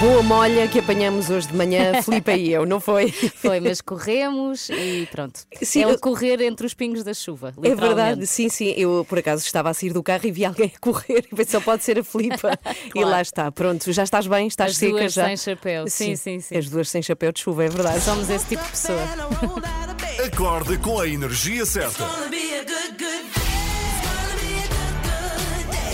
Boa molha que apanhamos hoje de manhã, Filipe e eu, não foi? Foi, mas corremos e pronto. Sim, é o correr entre os pingos da chuva. É verdade, sim, sim. Eu por acaso estava a sair do carro e vi alguém a correr e pensei, só pode ser a Filipa. E Claro. lá está, pronto, já estás bem, estás As seca duas já. sem chapéu. Sim, sim, sim. As duas sem chapéu de chuva, é verdade. Somos esse tipo de pessoa. Acorde com a energia certa.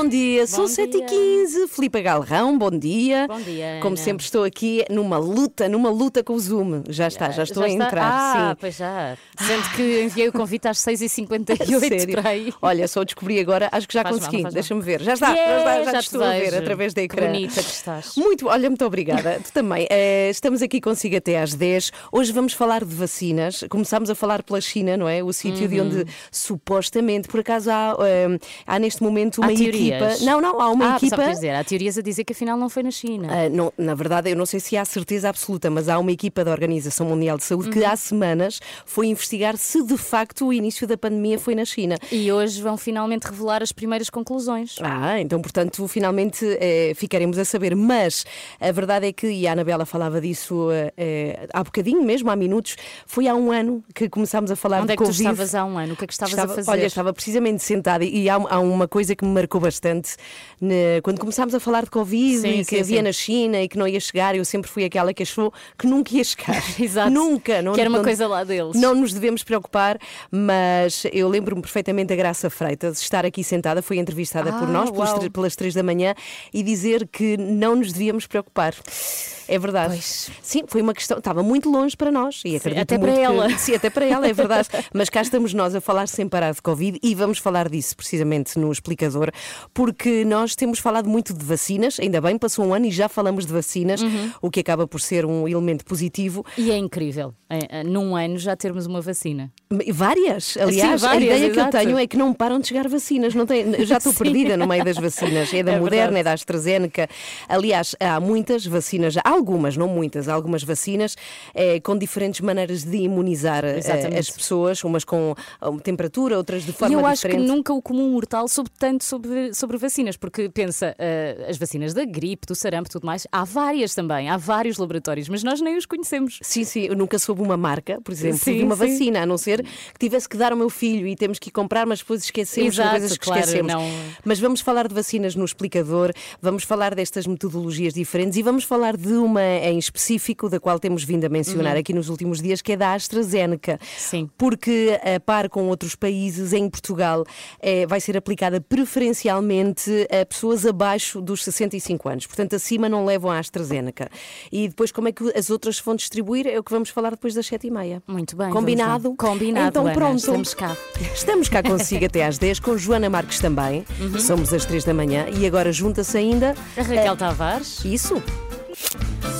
Bom dia, são Bom 7h15. Filipe Galrão, bom dia. Bom dia, Como Ana. sempre, estou aqui numa luta, numa luta com o Zoom. Já está, já estou a está? entrar. Ah, sim. pois já. Sendo que enviei o convite às 6h58 Sério? para aí. Olha, só descobri agora, acho que já Faz consegui. Deixa-me ver. Já está, Yeah, já, está, já, já te estou a ver vejo. através da Que ecrã. bonita que estás. Muito, olha, muito obrigada. tu também. Eh, estamos aqui consigo até às 10. Hoje vamos falar de vacinas. Começámos a falar pela China, não é? O sítio de Uhum. onde supostamente, por acaso, há, eh, há neste momento uma Há equipa. Não, não, há uma ah, equipa. só dizer, há teorias a dizer que afinal não foi na China. Ah, não, na verdade, eu não sei se há certeza absoluta, mas há uma equipa da Organização Mundial de Saúde Uhum. que há semanas foi investigar se de facto o início da pandemia foi na China. E hoje vão finalmente revelar as primeiras conclusões. Ah, então, portanto, finalmente eh, ficaremos a saber. Mas a verdade é que, e a Anabela falava disso eh, eh, há bocadinho mesmo, há minutos, foi há um ano que começámos a falar Onde de é que tu estavas há um ano? O que é que estavas Estava- a fazer? Olha, estava precisamente sentada e há, há uma coisa que me marcou bastante. Né, quando começámos a falar de Covid Sim, e que sim, havia sim. na China e que não ia chegar, eu sempre fui aquela que achou que nunca ia chegar. Exato. Nunca. Não, Que era uma não- coisa lá deles. Não nos devemos preocupar, mas eu lembro-me perfeitamente da Graça Freitas estar aqui sentada, foi entrevistada por Ah, nós pelas, uau. tre- pelas três da manhã e dizer que não nos devíamos preocupar. É verdade. Pois. Sim, foi uma questão, estava muito longe para nós e acredito até muito para que- ela. Sim, até para ela, é verdade. Mas cá estamos nós a falar sem parar de Covid e vamos falar disso precisamente no explicador, porque nós temos falado muito de vacinas, ainda bem, passou um ano e já falamos de vacinas, Uhum. o que acaba por ser um elemento positivo. E é incrível, é, é, num ano já termos uma vacina. Várias, aliás, Sim, a várias, ideia que eu tenho é que não param de chegar vacinas. Não tem, eu já estou perdida no meio das vacinas. É da É Moderna, verdade. é da AstraZeneca. Aliás, há muitas vacinas, algumas, não muitas, há algumas vacinas eh, com diferentes maneiras de imunizar eh, Exatamente. as pessoas, umas com temperatura, outras de forma e eu acho diferente. que nunca o comum mortal soube tanto sobre, sobre vacinas, porque pensa, eh, as vacinas da gripe, do sarampo e tudo mais, há várias também, há vários laboratórios, mas nós nem os conhecemos. Sim, sim, eu nunca soube uma marca, por exemplo, Sim, de uma sim. vacina, a não ser que tivesse que dar ao meu filho e temos que ir comprar, mas depois esquecemos Exato, coisas que claro, esquecemos. não- Mas vamos falar de vacinas no explicador, vamos falar destas metodologias diferentes e vamos falar de uma em específico, da qual temos vindo a mencionar aqui nos últimos dias, que é da AstraZeneca. Uhum. Sim. Porque, a par com outros países, em Portugal eh, vai ser aplicada preferencialmente a pessoas abaixo dos 65 anos. Portanto, acima não levam a AstraZeneca. E depois, como é que as outras vão distribuir? É o que vamos falar depois das 7h30. Muito bem. Combinado? Combinado. Então Ana, pronto. Estamos cá. Estamos cá consigo até às 10, com Joana Marques também. Uhum. Somos às 3 da manhã e agora junta-se ainda. A Raquel Tavares. Isso?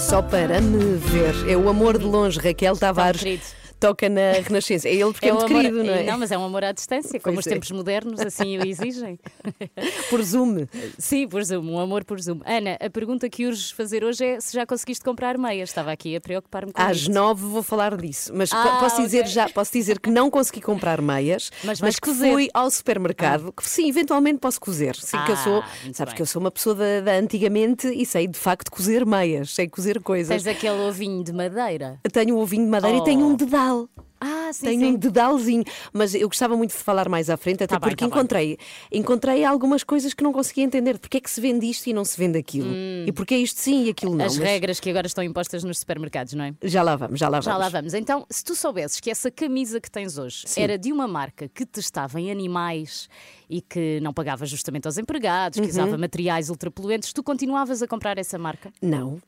Só para me ver. É o amor de longe, Raquel Tavares. querido. Toca na Renascença. É ele porque é, o muito amor, querido, não é? Não, mas é um amor à distância, como Pois os é. tempos modernos assim o exigem. Por Zoom. Sim, por Zoom, um amor por Zoom. Ana, a pergunta que urges fazer hoje é se já conseguiste comprar meias. Estava aqui a preocupar-me com Às. 9 vou falar disso, mas Ah, po- posso dizer ok. já, posso dizer que não consegui comprar meias, Mas vais que cozer. fui ao supermercado, que sim, eventualmente posso cozer. Sim, que eu sou, Ah, muito sabes bem. que eu sou uma pessoa da, da antigamente e sei de facto cozer meias, sei cozer coisas. Tens aquele ovinho de madeira. Tenho um ovinho de madeira e tenho Oh. um dedal. Ah, sim, Tenho sim. um dedalzinho, mas eu gostava muito de falar mais à frente, até Tá bem, porque tá bem. encontrei, encontrei algumas coisas que não conseguia entender. Porque é que se vende isto e não se vende aquilo? E porque é isto sim e aquilo não? Hum. As Mas regras que agora estão impostas nos supermercados, não é? Já lá vamos, já lá vamos. Já lá vamos. Então, se tu soubesses que essa camisa que tens hoje era de uma marca que testava em animais e que não pagava justamente aos empregados, que Uhum. usava materiais ultrapoluentes, tu continuavas a comprar essa marca? Não.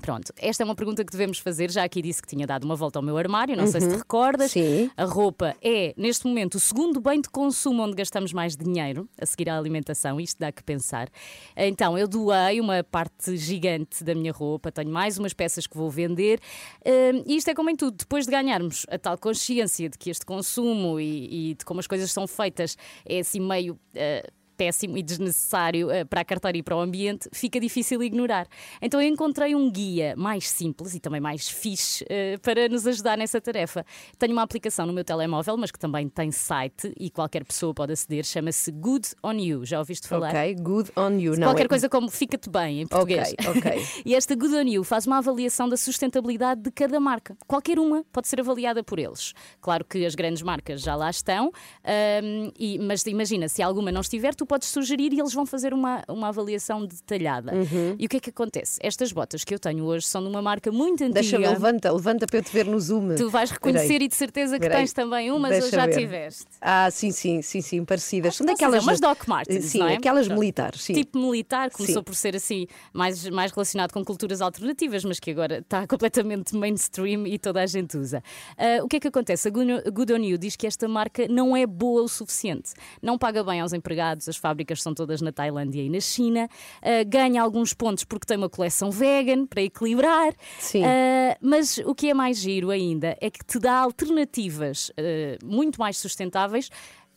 Pronto, esta é uma pergunta que devemos fazer. Já aqui disse que tinha dado uma volta ao meu armário, não sei se te recordas. Sim. A roupa é, neste momento, o segundo bem de consumo onde gastamos mais dinheiro, a seguir à alimentação. Isto dá que pensar. Então, eu doei uma parte gigante da minha roupa, tenho mais umas peças que vou vender. Hum, E isto é como em tudo, depois de ganharmos a tal consciência de que este consumo e, e de como as coisas são feitas é assim meio. eh, péssimo e desnecessário eh, para a carteira e para o ambiente, fica difícil ignorar. Então eu encontrei um guia mais simples e também mais fixe eh, para nos ajudar nessa tarefa. Tenho uma aplicação no meu telemóvel, mas que também tem site e qualquer pessoa pode aceder, chama-se Good on You. Já ouviste falar? Ok, good on you. Não, Qualquer é- coisa como fica-te bem em português. Ok, ok. e esta Good on You faz uma avaliação da sustentabilidade de cada marca. Qualquer uma pode ser avaliada por eles. Claro que as grandes marcas já lá estão, hum, e- mas imagina, se alguma não estiver, tu podes sugerir e eles vão fazer uma, uma avaliação detalhada. Uhum. E o que é que acontece? Estas botas que eu tenho hoje são de uma marca muito antiga. Deixa-me, levanta, levanta para eu te ver no Zoom. Tu vais reconhecer Peraí. e de certeza que Peraí. tens também umas ou Deixa já ver. tiveste. Ah, sim, sim, sim, sim, parecidas. São daquelas. umas Doc Martens, Sim, não é? aquelas Pronto. militares, sim. Tipo militar, começou Sim. por ser assim, mais, mais relacionado com culturas alternativas, mas que agora está completamente mainstream e toda a gente usa. Ah, o que é que acontece? A Good a Good On You diz que esta marca não é boa o suficiente. Não paga bem aos empregados, as fábricas são todas na Tailândia e na China, ah, ganha alguns pontos porque tem uma coleção vegan para equilibrar. Sim. Ah, mas o que é mais giro ainda é que te dá alternativas ah, muito mais sustentáveis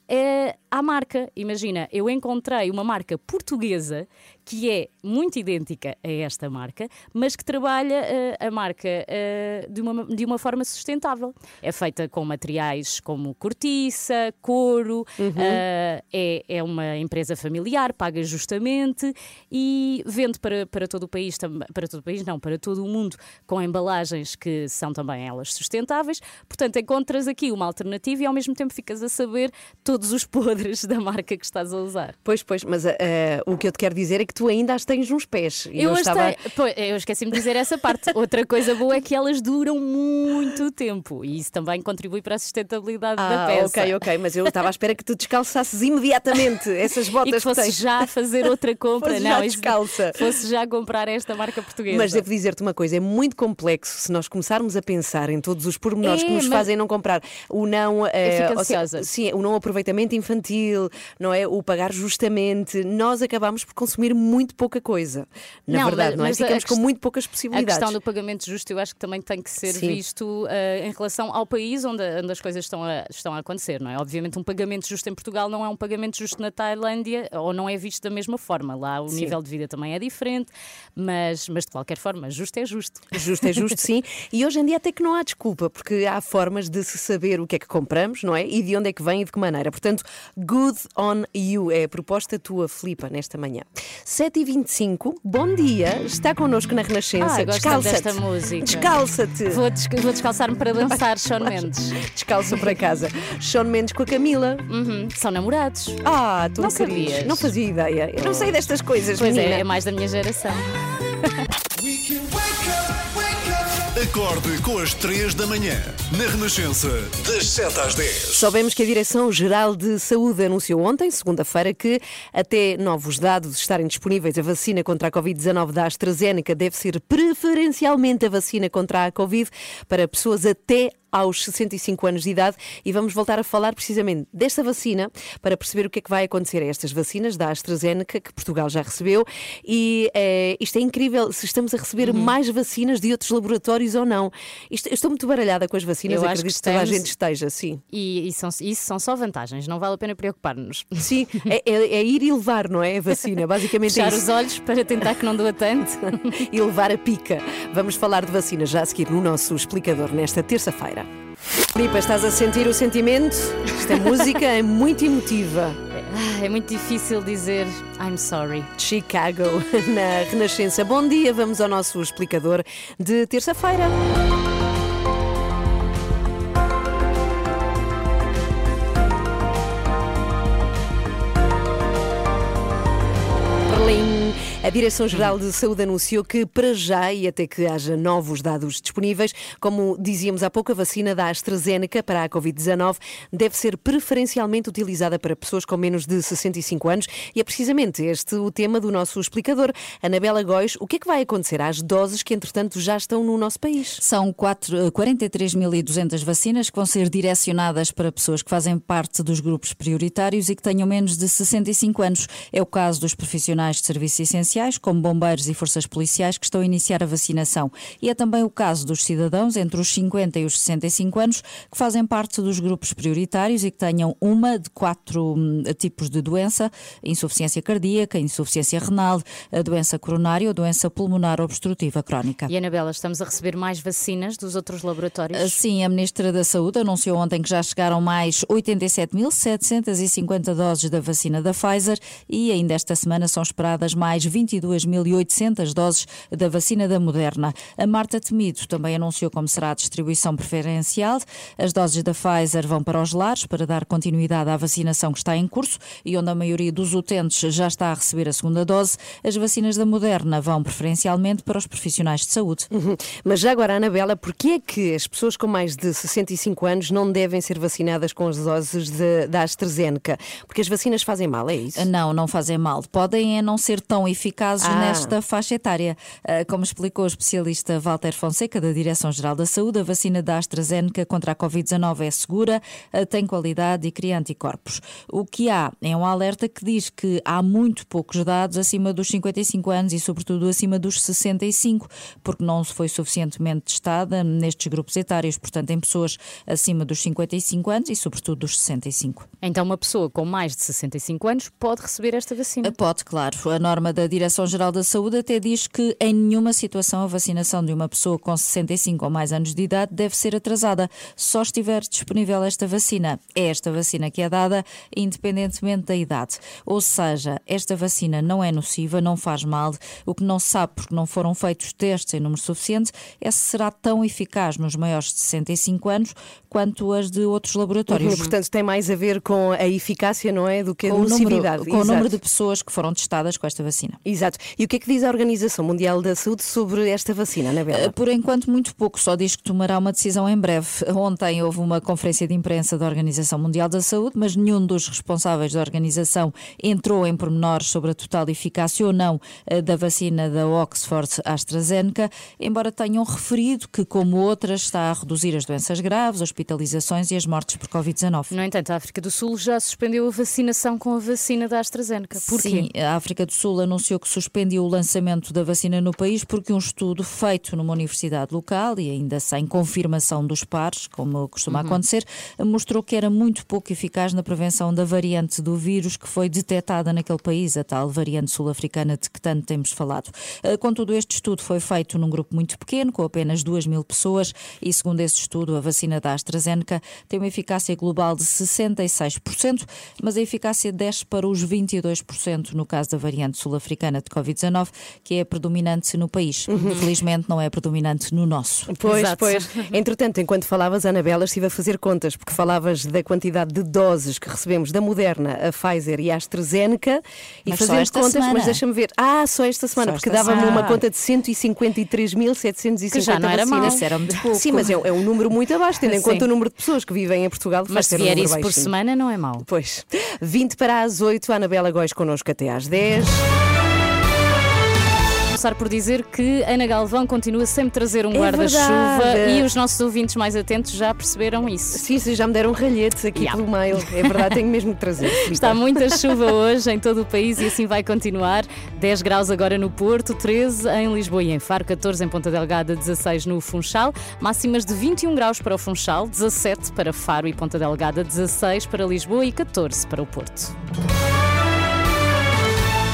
eh, à marca. Imagina, eu encontrei uma marca portuguesa que é muito idêntica a esta marca, mas que trabalha eh, a marca eh, de, uma, de uma forma sustentável. É feita com materiais como cortiça, couro, eh, é, é uma empresa familiar, paga justamente e vende para, para todo o país, para todo o país, não, para todo o mundo, com embalagens que são também elas sustentáveis. Portanto, encontras aqui uma alternativa e ao mesmo tempo ficas a saber todos os podres da marca que estás a usar. Pois, pois, mas o que eu te quero dizer é que tu ainda as tens nos pés. E Eu, as estava. eu esqueci-me de dizer essa parte. Outra coisa boa é que elas duram muito tempo e isso também contribui para a sustentabilidade da Ah, peça. ok, ok, mas eu estava à espera que tu descalçasses imediatamente essas E botas que fosse tens. já fazer outra compra, não, já descalça. fosse já comprar esta marca portuguesa. Mas devo dizer-te uma coisa, é muito complexo se nós começarmos a pensar em todos os pormenores É, que nos mas- fazem não comprar. O não. eh, fico ou seja, sim, o não aproveitamento infantil, não é? O pagar justamente. Nós acabamos por consumir muito pouca coisa. Na Não, verdade, mas- não é? mas a Ficamos com muito poucas A possibilidades. questão do pagamento justo eu acho que também tem que ser Sim. visto eh, em relação ao país onde, onde as coisas estão a, estão a acontecer, não é? Obviamente um pagamento justo em Portugal não é um pagamento justo na Tailândia ou não é visto da mesma forma. Lá o Sim. nível de vida também é diferente, mas, mas de qualquer forma, justo é justo. Justo é justo, sim. E hoje em dia até que não há desculpa, porque há formas de se saber o que é que compramos, não é? E de onde é que vem e de que maneira. Portanto, good on you é a proposta tua, Filipa, nesta manhã. 7h25, bom dia, está connosco na Renascença. Ah, Descalça-te. desta música. Descalça-te. Vou, desca- vou descalçar-me para dançar Shawn Mendes. Descalça para casa. Sean Mendes com a Camila. Uhum, São namorados. Ah, tu Não não sabias. sabias? Não fazia ideia. Eu não sei destas coisas, Pois menina. é, é mais da minha geração. Acorde com as 3 da manhã. Na Renascença, das 7 às 10. Soubemos que a Direção-Geral de Saúde anunciou ontem, segunda-feira, que até novos dados estarem disponíveis, a vacina contra a Covid-19 da AstraZeneca deve ser preferencialmente a vacina contra a Covid para pessoas até aos 65 anos de idade e vamos voltar a falar precisamente desta vacina para perceber o que é que vai acontecer a estas vacinas da AstraZeneca que Portugal já recebeu e eh, isto é incrível se estamos a receber Uhum. mais vacinas de outros laboratórios ou não. Isto, eu estou muito baralhada com as vacinas, Eu acredito que toda a gente esteja, sim. E, e são, isso são só vantagens, não vale a pena preocupar-nos. Sim, é, é- é ir e levar, não é? A vacina, basicamente é Fechar os olhos para tentar que não doa tanto. E levar a pica. Vamos falar de vacina já a seguir no nosso explicador nesta terça-feira. Filipa, estás a sentir o sentimento? Esta música é muito emotiva. Ah, É muito difícil dizer I'm sorry. Chicago, na Renascença. Bom dia, vamos ao nosso explicador de terça-feira. A Direção-Geral de Saúde anunciou que, para já, e até que haja novos dados disponíveis, como dizíamos há pouco, a vacina da AstraZeneca para a Covid-19 deve ser preferencialmente utilizada para pessoas com menos de 65 anos e é precisamente este o tema do nosso explicador. Anabela Góis, o que é que vai acontecer às doses que, entretanto, já estão no nosso país? São 43.200 vacinas que vão ser direcionadas para pessoas que fazem parte dos grupos prioritários e que tenham menos de 65 anos. É o caso dos profissionais de serviços essenciais, como bombeiros e forças policiais, que estão a iniciar a vacinação. E é também o caso dos cidadãos entre os 50 e os 65 anos que fazem parte dos grupos prioritários e que tenham uma de quatro hum, tipos de doença: insuficiência cardíaca, insuficiência renal, a doença coronária ou doença pulmonar obstrutiva crónica. E Anabela, estamos a receber mais vacinas dos outros laboratórios? Sim, a Ministra da Saúde anunciou ontem que já chegaram mais 87.750 doses da vacina da Pfizer e ainda esta semana são esperadas mais 22.800 doses da vacina da Moderna. A Marta Temido também anunciou como será a distribuição preferencial. As doses da Pfizer vão para os lares para dar continuidade à vacinação que está em curso e onde a maioria dos utentes já está a receber a segunda dose. As vacinas da Moderna vão preferencialmente para os profissionais de saúde. Uhum. Mas já agora, Anabela, porquê é que as pessoas com mais de 65 anos não devem ser vacinadas com as doses de, da AstraZeneca? Porque as vacinas fazem mal, é isso? Não, não fazem mal. Podem é não ser tão eficazes Ah. nesta faixa etária. Ah, Como explicou o especialista Walter Fonseca, da Direção-Geral da Saúde, a vacina da AstraZeneca contra a Covid-19 é segura, ah, tem qualidade e cria anticorpos. O que há é um alerta que diz que há muito poucos dados acima dos 55 anos e, sobretudo, acima dos 65, porque não se foi suficientemente testada nestes grupos etários, portanto, em pessoas acima dos 55 anos e, sobretudo, dos 65. Então, uma pessoa com mais de 65 anos pode receber esta vacina. Pode, claro. A norma da Direção-Geral da Saúde até diz que em nenhuma situação a vacinação de uma pessoa com 65 ou mais anos de idade deve ser atrasada, só estiver disponível esta vacina. É esta vacina que é dada independentemente da idade. Ou seja, esta vacina não é nociva, não faz mal. O que não se sabe, porque não foram feitos testes em número suficiente, é se será tão eficaz nos maiores de 65 anos quanto as de outros laboratórios. Uhum, Portanto, tem mais a ver com a eficácia, não é? Do que a Com o número, nocividade. com o número Exato. de pessoas que foram testadas com esta vacina. Exato. E o que é que diz a Organização Mundial da Saúde sobre esta vacina, Anabela? Por enquanto, muito pouco, só diz que tomará uma decisão em breve. Ontem houve uma conferência de imprensa da Organização Mundial da Saúde, mas nenhum dos responsáveis da organização entrou em pormenores sobre a total eficácia ou não eh, da vacina da Oxford AstraZeneca, embora tenham referido que, como outras, está a reduzir as doenças graves, hospitalizações e as mortes por Covid-19. No entanto, a África do Sul já suspendeu a vacinação com a vacina da AstraZeneca. Porquê? Sim, a África do Sul anunciou que suspendiu o lançamento da vacina no país porque um estudo feito numa universidade local e ainda sem confirmação dos pares, como costuma acontecer, mostrou que era muito pouco eficaz na prevenção da variante do vírus que foi detectada naquele país, a tal variante sul-africana de que tanto temos falado. Eh, Contudo, este estudo foi feito num grupo muito pequeno, com apenas 2 mil pessoas, e segundo esse estudo, a vacina da AstraZeneca tem uma eficácia global de 66%, mas a eficácia desce para os 22% no caso da variante sul-africana de Covid-19, que é predominante no país. Felizmente não é predominante no nosso. Pois, Exato. pois. Entretanto, enquanto falavas, Anabela, estive a fazer contas, porque falavas da quantidade de doses que recebemos da Moderna, a Pfizer e a AstraZeneca, e Mas só fazendo esta contas, semana. mas deixa-me ver. Ah, só esta semana, Só porque dava-me uma conta de 153.750 Que já não era vacinas. Isso era muito pouco. Sim, mas é, é um número muito abaixo, tendo em Sim. conta o número de pessoas que vivem em Portugal. Mas faz se um vier número isso por baixinho. semana, não é mau. Pois. 20 para as 8, a Anabela Góis connosco até às 10. Começar por dizer que Ana Galvão continua sempre a trazer um É guarda-chuva e os nossos ouvintes mais atentos já perceberam isso. Sim, sim, já me deram ralhetes aqui Yeah. pelo mail. É verdade, tenho mesmo que trazer. Está muita chuva hoje em todo o país e assim vai continuar. 10 graus agora no Porto, 13 em Lisboa e em Faro, 14 em Ponta Delgada, 16 no Funchal, máximas de 21 graus para o Funchal, 17 para Faro e Ponta Delgada, 16 para Lisboa e 14 para o Porto.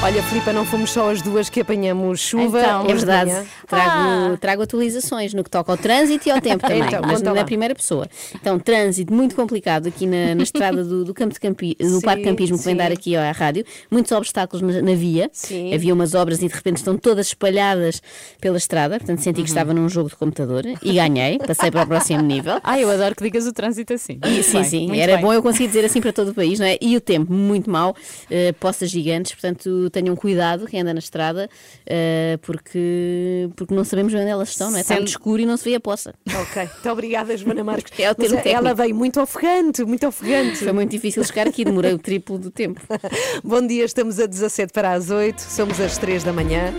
Olha, Filipa, não fomos só as duas que apanhamos chuva. Então, é de verdade. trago, trago atualizações no que toca ao trânsito e ao tempo também, Então, mas na lá. primeira pessoa. Então, trânsito muito complicado aqui na, na estrada do, do campo de campi, do Sim, Parque Campismo que vem sim. dar aqui ó, à rádio. Muitos obstáculos na, na via. Sim. Havia umas obras e de repente estão todas espalhadas pela estrada. Portanto, senti que estava num jogo de computador e ganhei. Passei para o próximo nível. Ah, eu adoro que digas o trânsito assim. E, sim, bem, sim, era bem. bom eu conseguir dizer assim para todo o país, não é? E o tempo, muito mau, uh, poças gigantes, portanto tenham cuidado quem anda na estrada, eh, porque, porque não sabemos onde elas estão, não é? Está muito escuro e não se vê a poça. Ok, muito obrigada, Joana Marques. É o termo Mas ela veio muito ofegante, muito ofegante. Foi muito difícil chegar aqui, demorei o triplo do tempo. Bom dia, estamos a 17 para as 8, somos às 3 da manhã.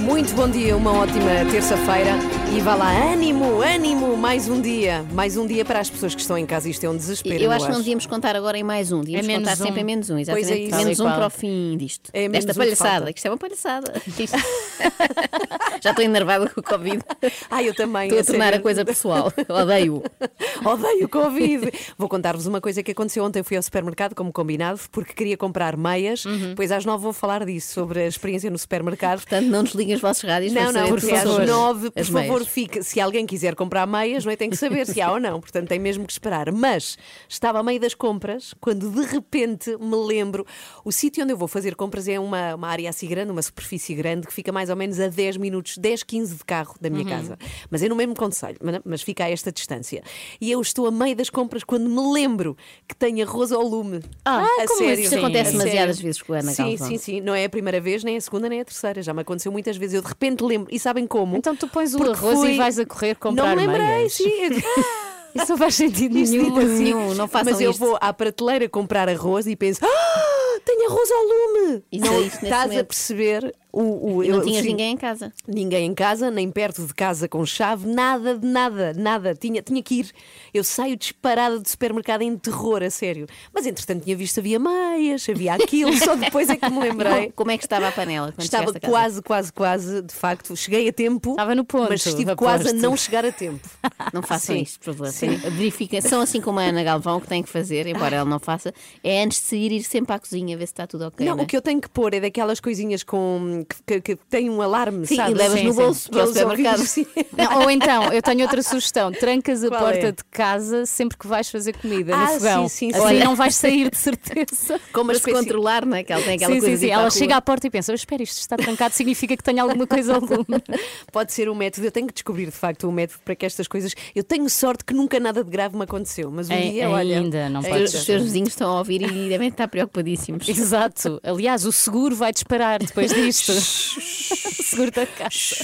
Muito bom dia, uma ótima terça-feira e vá lá, ânimo, ânimo, mais um dia, mais um dia para as pessoas que estão em casa. Isto é um desespero. Eu acho que não devíamos contar agora em mais um, devíamos É menos contar um. sempre em menos um, Pois é exatamente. isso. menos Tal um e qual. para o fim disto. É menos Desta um que palhaçada, falta. isto é uma palhaçada. Isto- Já estou enervada com o Covid. Ah, eu também. Estou a tornar sério. a coisa pessoal. Odeio. Odeio o Covid. Vou contar-vos uma coisa que aconteceu ontem. Fui ao supermercado, como combinado, porque queria comprar meias. Uhum. Depois às nove vou falar disso, sobre a experiência no supermercado. Portanto, não desliguem os vossos rádios Não, não, porque às nove, por favor, meias. fica. Se alguém quiser comprar meias, não é? Tem que saber se há ou não. Portanto, tem mesmo que esperar. Mas estava a meio das compras, quando de repente me lembro. O sítio onde eu vou fazer compras é uma, uma área assim grande, uma superfície grande, que fica mais ou menos a 10 minutos, 10, 15 de carro da minha casa. Mas é no mesmo conselho, mas, fica a esta distância. E eu estou a meio das compras quando me lembro que tenho arroz ao lume. Ah, a como sério. Isso acontece A demasiadas vezes com a Ana Sim, Galvão. sim, sim. Não é a primeira vez, nem a segunda, nem a terceira. Já me aconteceu muitas vezes. Eu de repente lembro. E sabem como? Então tu pões o Porque arroz fui- e vais a correr comprar Não me lembrei, meias. sim. Isso não faz sentido nenhum. assim, nenhum, não façam Mas eu isto. vou à prateleira comprar arroz e penso: ah, tenho arroz ao lume! Isso não é isto nesse estás a perceber o. o E não eu- tinhas sim, ninguém em casa. Ninguém em casa, nem perto de casa com chave, nada de nada, nada. Tinha, tinha que ir. Eu saio disparada do supermercado em terror, a sério. Mas entretanto tinha visto, havia meias, havia aquilo, só depois é que me lembrei. Como é que estava a panela? Estava quase, quase, quase, de facto, cheguei a tempo. Estava no ponto, Mas estive aposto. quase a não chegar a tempo. Não façam Sim. isto, por favor. Verifiquem. São assim como a Ana Galvão, que tem que fazer, embora ela não faça, é antes de sair ir sempre à cozinha, ver se está tudo ok. Não, né? o que eu tenho que pôr é daquelas coisinhas com que, que, têm um alarme, Sim, sabe? e levas Sim, no bolso para o Aqueles supermercado. ou então, eu tenho outra sugestão: trancas a Qual porta é? de casa sempre que vais fazer comida Ah, no fogão. sim, sim, Assim sim. não vais sair de certeza. Como se espécie- controlar, não é? Que ela tem aquela sim, coisa sim, sim. Ela chega à porta e pensa: "Oh, espera, isto está trancado, significa que tenho alguma coisa ao lume. Pode ser um método, eu tenho que descobrir de facto um método para que estas coisas. Eu tenho sorte que nunca nada de grave me aconteceu, mas um Ai- dia, olha. ainda, não ainda. pode Os os seus vizinhos estão a ouvir e devem estar preocupadíssimos. Exato. Aliás, o seguro vai disparar depois disto. O seguro da casa.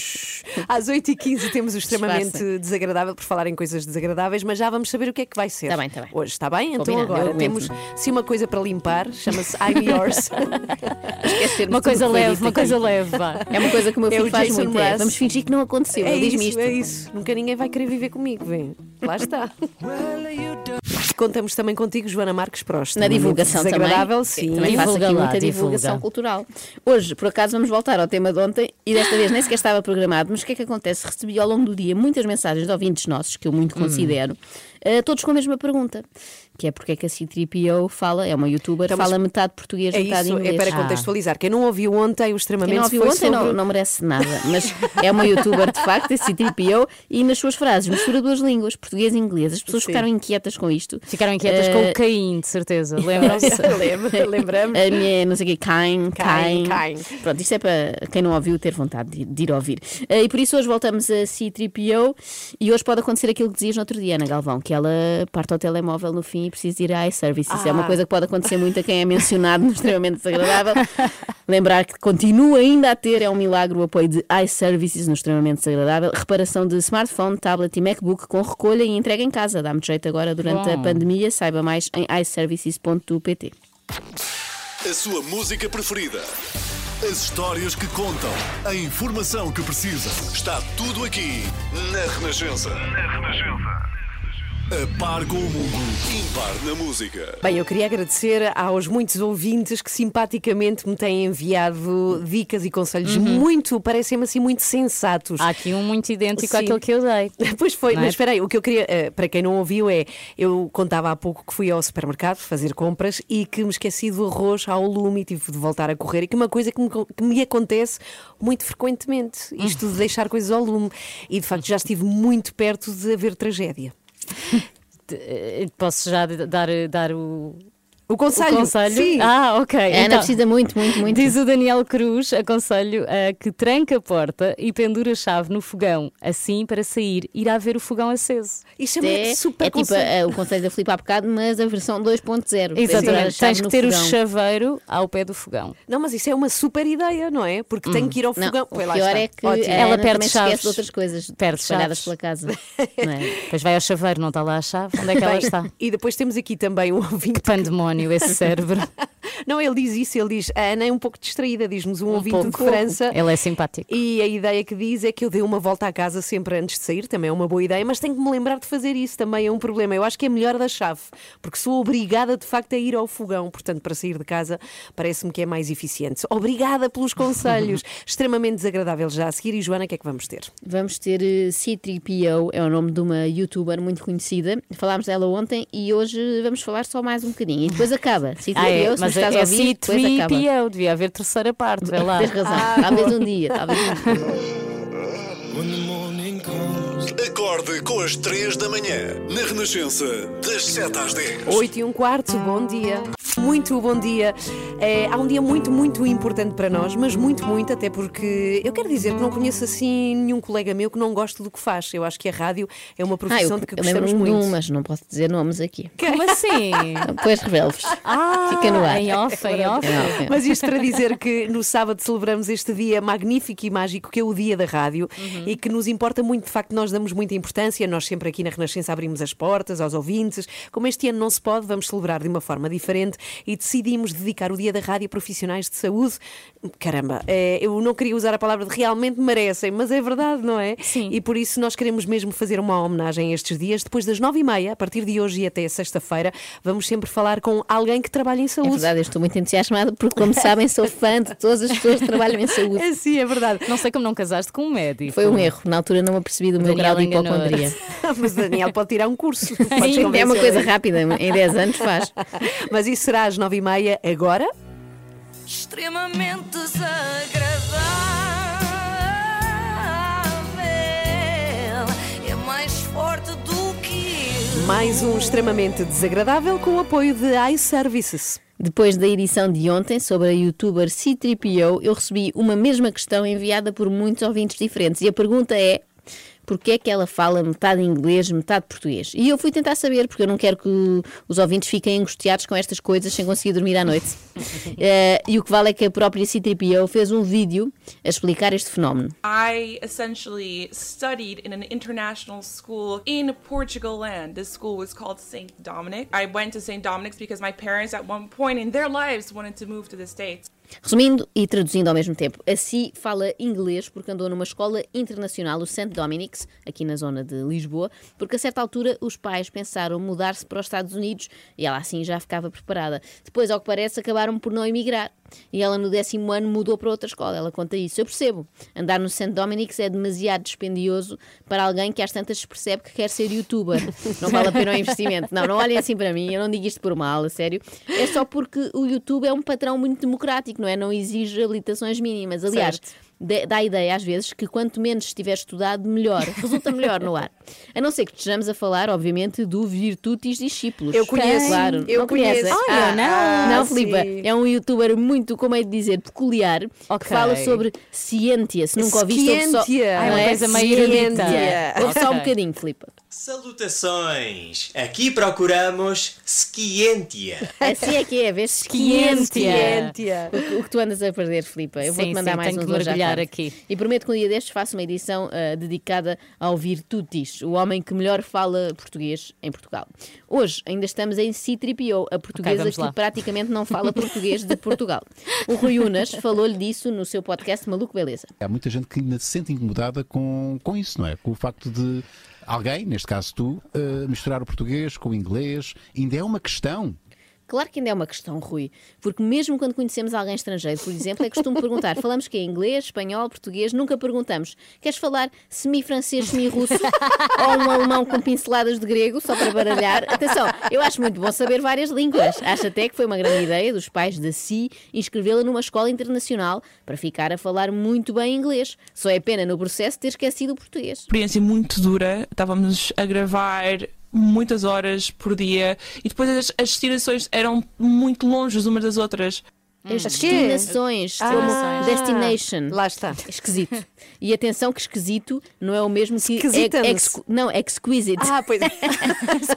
Às 8h15 temos o extremamente Disfarça. desagradável por falar em coisas desagradáveis, mas já vamos saber o que é que vai ser. Tá bem, tá bem. Hoje, está bem? Então Combinado, agora temos se uma coisa para limpar, chama-se I'm yours. Esquecer-me Uma coisa leve, uma coisa leve, vá. É uma coisa que o meu É filho o faz Jason muito. É, vamos fingir que não aconteceu. É Ele diz-me isto. é isso. Nunca ninguém vai querer viver comigo, vem. Lá está. Contamos também contigo, Joana Marques Prost. Na divulgação desagradável, também. sim. Também faço Divulga aqui muita divulga. divulgação cultural. Hoje, por acaso, vamos voltar ao tema de ontem e desta vez nem sequer estava programado, mas o que é que acontece? Recebi ao longo do dia muitas mensagens de ouvintes nossos, que eu muito Hum. considero, eh, todos com a mesma pergunta, que é porque é que a C3PO fala, é uma youtuber, Então, fala metade português, É metade isso, inglês. é para Ah. contextualizar. Quem não ouviu ontem, o extremamente Quem não ouviu foi ontem não, sobre- não merece nada, mas é uma youtuber de facto, a C3PO, e nas suas frases mistura duas línguas, português e inglês. As pessoas Sim. ficaram inquietas com isto. Ficaram inquietas com o Caim, de certeza. Lembram-se? Lembra- Lembramos? A minha, não sei o quê, Kain. Kain. Pronto, isto é para quem não ouviu ter vontade de, de ir ouvir. Eh, e por isso hoje voltamos a C3PO e hoje pode acontecer aquilo que dizias no outro dia, Ana Galvão, que ela parte ao telemóvel no fim e precisa ir à iService. Isso é uma Ah. coisa que pode acontecer muito a quem é mencionado no extremamente desagradável. Lembrar que continua ainda a ter, é um milagre, o apoio de iServices no extremamente desagradável. Reparação de smartphone, tablet e MacBook com recolha e entrega em casa. Dá-me jeito agora durante a Bom. pandemia. Saiba mais em iServices.pt. A sua música preferida. As histórias que contam. A informação que precisa. Está tudo aqui na Renascença. Na Renascença. A par com o mundo, impar na música. Bem, eu queria agradecer aos muitos ouvintes que simpaticamente me têm enviado dicas e conselhos muito, parecem-me assim, muito sensatos. Há aqui um muito idêntico Sim. àquele que eu dei. Pois foi, é? mas espera aí, o que eu queria, eh, para quem não ouviu, é eu contava há pouco que fui ao supermercado fazer compras e que me esqueci do arroz ao lume e tive de voltar a correr. E que é uma coisa que me, que me acontece muito frequentemente, isto de deixar coisas ao lume. E de facto já estive muito perto de haver tragédia. Eh, Posso já dar, dar o, O o conselho. conselho? Sim. Ah, ok. A Ana Então, precisa muito, muito, muito. Diz o Daniel Cruz, aconselho a que tranque a porta e pendure a chave no fogão. Assim, para sair, irá ver o fogão aceso. Isso é, É, super é tipo conselho. a- o conselho da Filipe há bocado, mas a versão 2.0. Exatamente. Tens que ter o fogão. chaveiro ao pé do fogão. Não, mas isso é uma super ideia, não é? Porque tenho que ir ao Não, fogão. o Pois lá pior está. é que Ótimo. a Ela Ana perde chaves. esquece de outras coisas Perde espalhadas chaves. pela casa. Não é? Depois vai ao chaveiro, não está lá a chave. Onde é que ela está? E depois temos aqui também um ouvinte. Pandemónio, esse cérebro. Não, ele diz isso, ele diz, a Ana é um pouco distraída, diz-nos um, ouvinte pouco. de França. Ele é simpático. E a ideia que diz é que eu dei uma volta à casa sempre antes de sair, também é uma boa ideia, mas tenho que me lembrar de fazer isso, também é um problema. Eu acho que é melhor da chave, porque sou obrigada de facto a ir ao fogão, portanto, para sair de casa parece-me que é mais eficiente. Obrigada pelos conselhos, extremamente desagradável já a seguir. E Joana, o que é que vamos ter? Vamos ter eh, C3PO, é o nome de uma youtuber muito conhecida. Falámos dela ontem e hoje vamos falar só mais um bocadinho. E depois acaba. C3PO, Ah, é, se mas estás é, a ouvir, depois acaba. C3PO, devia haver terceira parte, vê lá. Tens razão. talvez um dia, talvez um dia. Acorde com as 3 da manhã, na Renascença, das 7 às 10. 8 e um quarto, bom dia. Muito bom dia. É, há um dia muito, muito importante para nós, mas muito, muito, até porque eu quero dizer que não conheço assim nenhum colega meu que não goste do que faz. Eu acho que a rádio é uma Ah, profissão eu, de que eu gostamos de muito. um, mas não posso dizer nomes aqui. Como assim? Depois revelo-vos. Ah, Fica no ar. Em off, em off. Mas isto para dizer que no sábado celebramos este dia magnífico e mágico que é o dia da rádio Uhum. e que nos importa muito, de facto, nós damos muita importância. Nós sempre aqui na Renascença abrimos as portas aos ouvintes. Como este ano não se pode, vamos celebrar de uma forma diferente e decidimos dedicar o dia da rádio a profissionais de saúde. Caramba, é, eu não queria usar a palavra de realmente merecem, mas é verdade, não é? Sim. E por isso nós queremos mesmo fazer uma homenagem a estes dias. Depois das nove e meia, a partir de hoje e até sexta-feira, vamos sempre falar com alguém que trabalha em É saúde. verdade, eu estou muito entusiasmada porque, como sabem, sou fã de todas as pessoas que trabalham em saúde. É sim, é verdade. Não sei como não casaste com um médico. Foi um erro. Na altura não me apercebi do meu grau de hipocondria. Enganou-te. Mas Daniel pode tirar um curso. Sim, é uma coisa rápida, em 10 anos faz. Mas isso será às nove e meia agora. extremamente desagradável. É mais forte do que eu. Mais um extremamente desagradável com o apoio de iServices. Depois da edição de ontem sobre a youtuber C3PO, eu recebi uma mesma questão enviada por muitos ouvintes diferentes. E a pergunta é: porquê é que ela fala metade inglês, metade português? E eu fui tentar saber, porque eu não quero que os ouvintes fiquem angustiados com estas coisas sem conseguir dormir à noite. Eh, e o que vale é que a própria C3PO fez um vídeo a explicar este fenómeno. I essentially studied in an international school in Portugal land. This school was called St. Dominic. I went to St. Dominic's because my parents at one point in their lives wanted to move to the States. Resumindo e traduzindo ao mesmo tempo, a Si fala inglês porque andou numa escola internacional, o St. Dominic's, aqui na zona de Lisboa, porque a certa altura os pais pensaram mudar-se para os Estados Unidos e ela assim já ficava preparada. Depois, ao que parece, acabaram por não emigrar. E ela no décimo ano mudou para outra escola. Ela conta isso. Eu percebo. Andar no St. Dominic's é demasiado dispendioso para alguém que às tantas percebe que quer ser youtuber. Não vale a pena o investimento. Não, não olhem assim para mim. Eu não digo isto por mal, a sério. É só porque o YouTube é um patrão muito democrático, não é? Não exige habilitações mínimas. Aliás, dá a ideia às vezes que quanto menos estiver estudado, melhor. Resulta melhor no ar. A não ser que estejamos a falar, obviamente, do Virtutis Discípulos. Eu conheço, Claro. eu não conheces? conheço. Ah, eu não. Não, sim. Filipa. É um youtuber muito, como é de dizer, peculiar, Ok. que fala sobre ciência. Se nunca ouviste, ouve só... Ciência. Ah, é uma Não coisa meio erudita. Ouve só um bocadinho, Filipa. Salutações! Aqui procuramos Scientia. Assim é que é, vês? Ciência. O que, o que tu andas a perder, Filipa. Eu vou-te mandar sim, mais tenho uns que mergulhar aqui. E prometo que um dia destes faço uma edição ah, dedicada ao Virtutis, o homem que melhor fala português em Portugal. Hoje ainda estamos em C-3PO, a portuguesa vamos que lá. praticamente não fala português de Portugal. O Rui Unas falou-lhe disso no seu podcast Maluco Beleza. Há muita gente que ainda se sente incomodada com, com isso, não é? Com o facto de alguém, neste caso tu, eh, misturar o português com o inglês, ainda é uma questão. Claro que ainda é uma questão, Rui, porque mesmo quando conhecemos alguém estrangeiro, por exemplo, é costume perguntar: falamos que é inglês, espanhol, português, nunca perguntamos: queres falar semi-francês, semi-russo ou um alemão com pinceladas de grego, só para baralhar? Atenção, eu acho muito bom saber várias línguas. Acho até que foi uma grande ideia dos pais da Si inscrevê-la numa escola internacional para ficar a falar muito bem inglês. Só é pena no processo ter esquecido o português. experiência muito dura. Estávamos a gravar muitas horas por dia e depois as, as destinações eram muito longe umas das outras. As destinações, Ah, destination. Lá está. Esquisito. E atenção que esquisito não é o mesmo que ex- não, exquisite. Ah, pois é. Mas,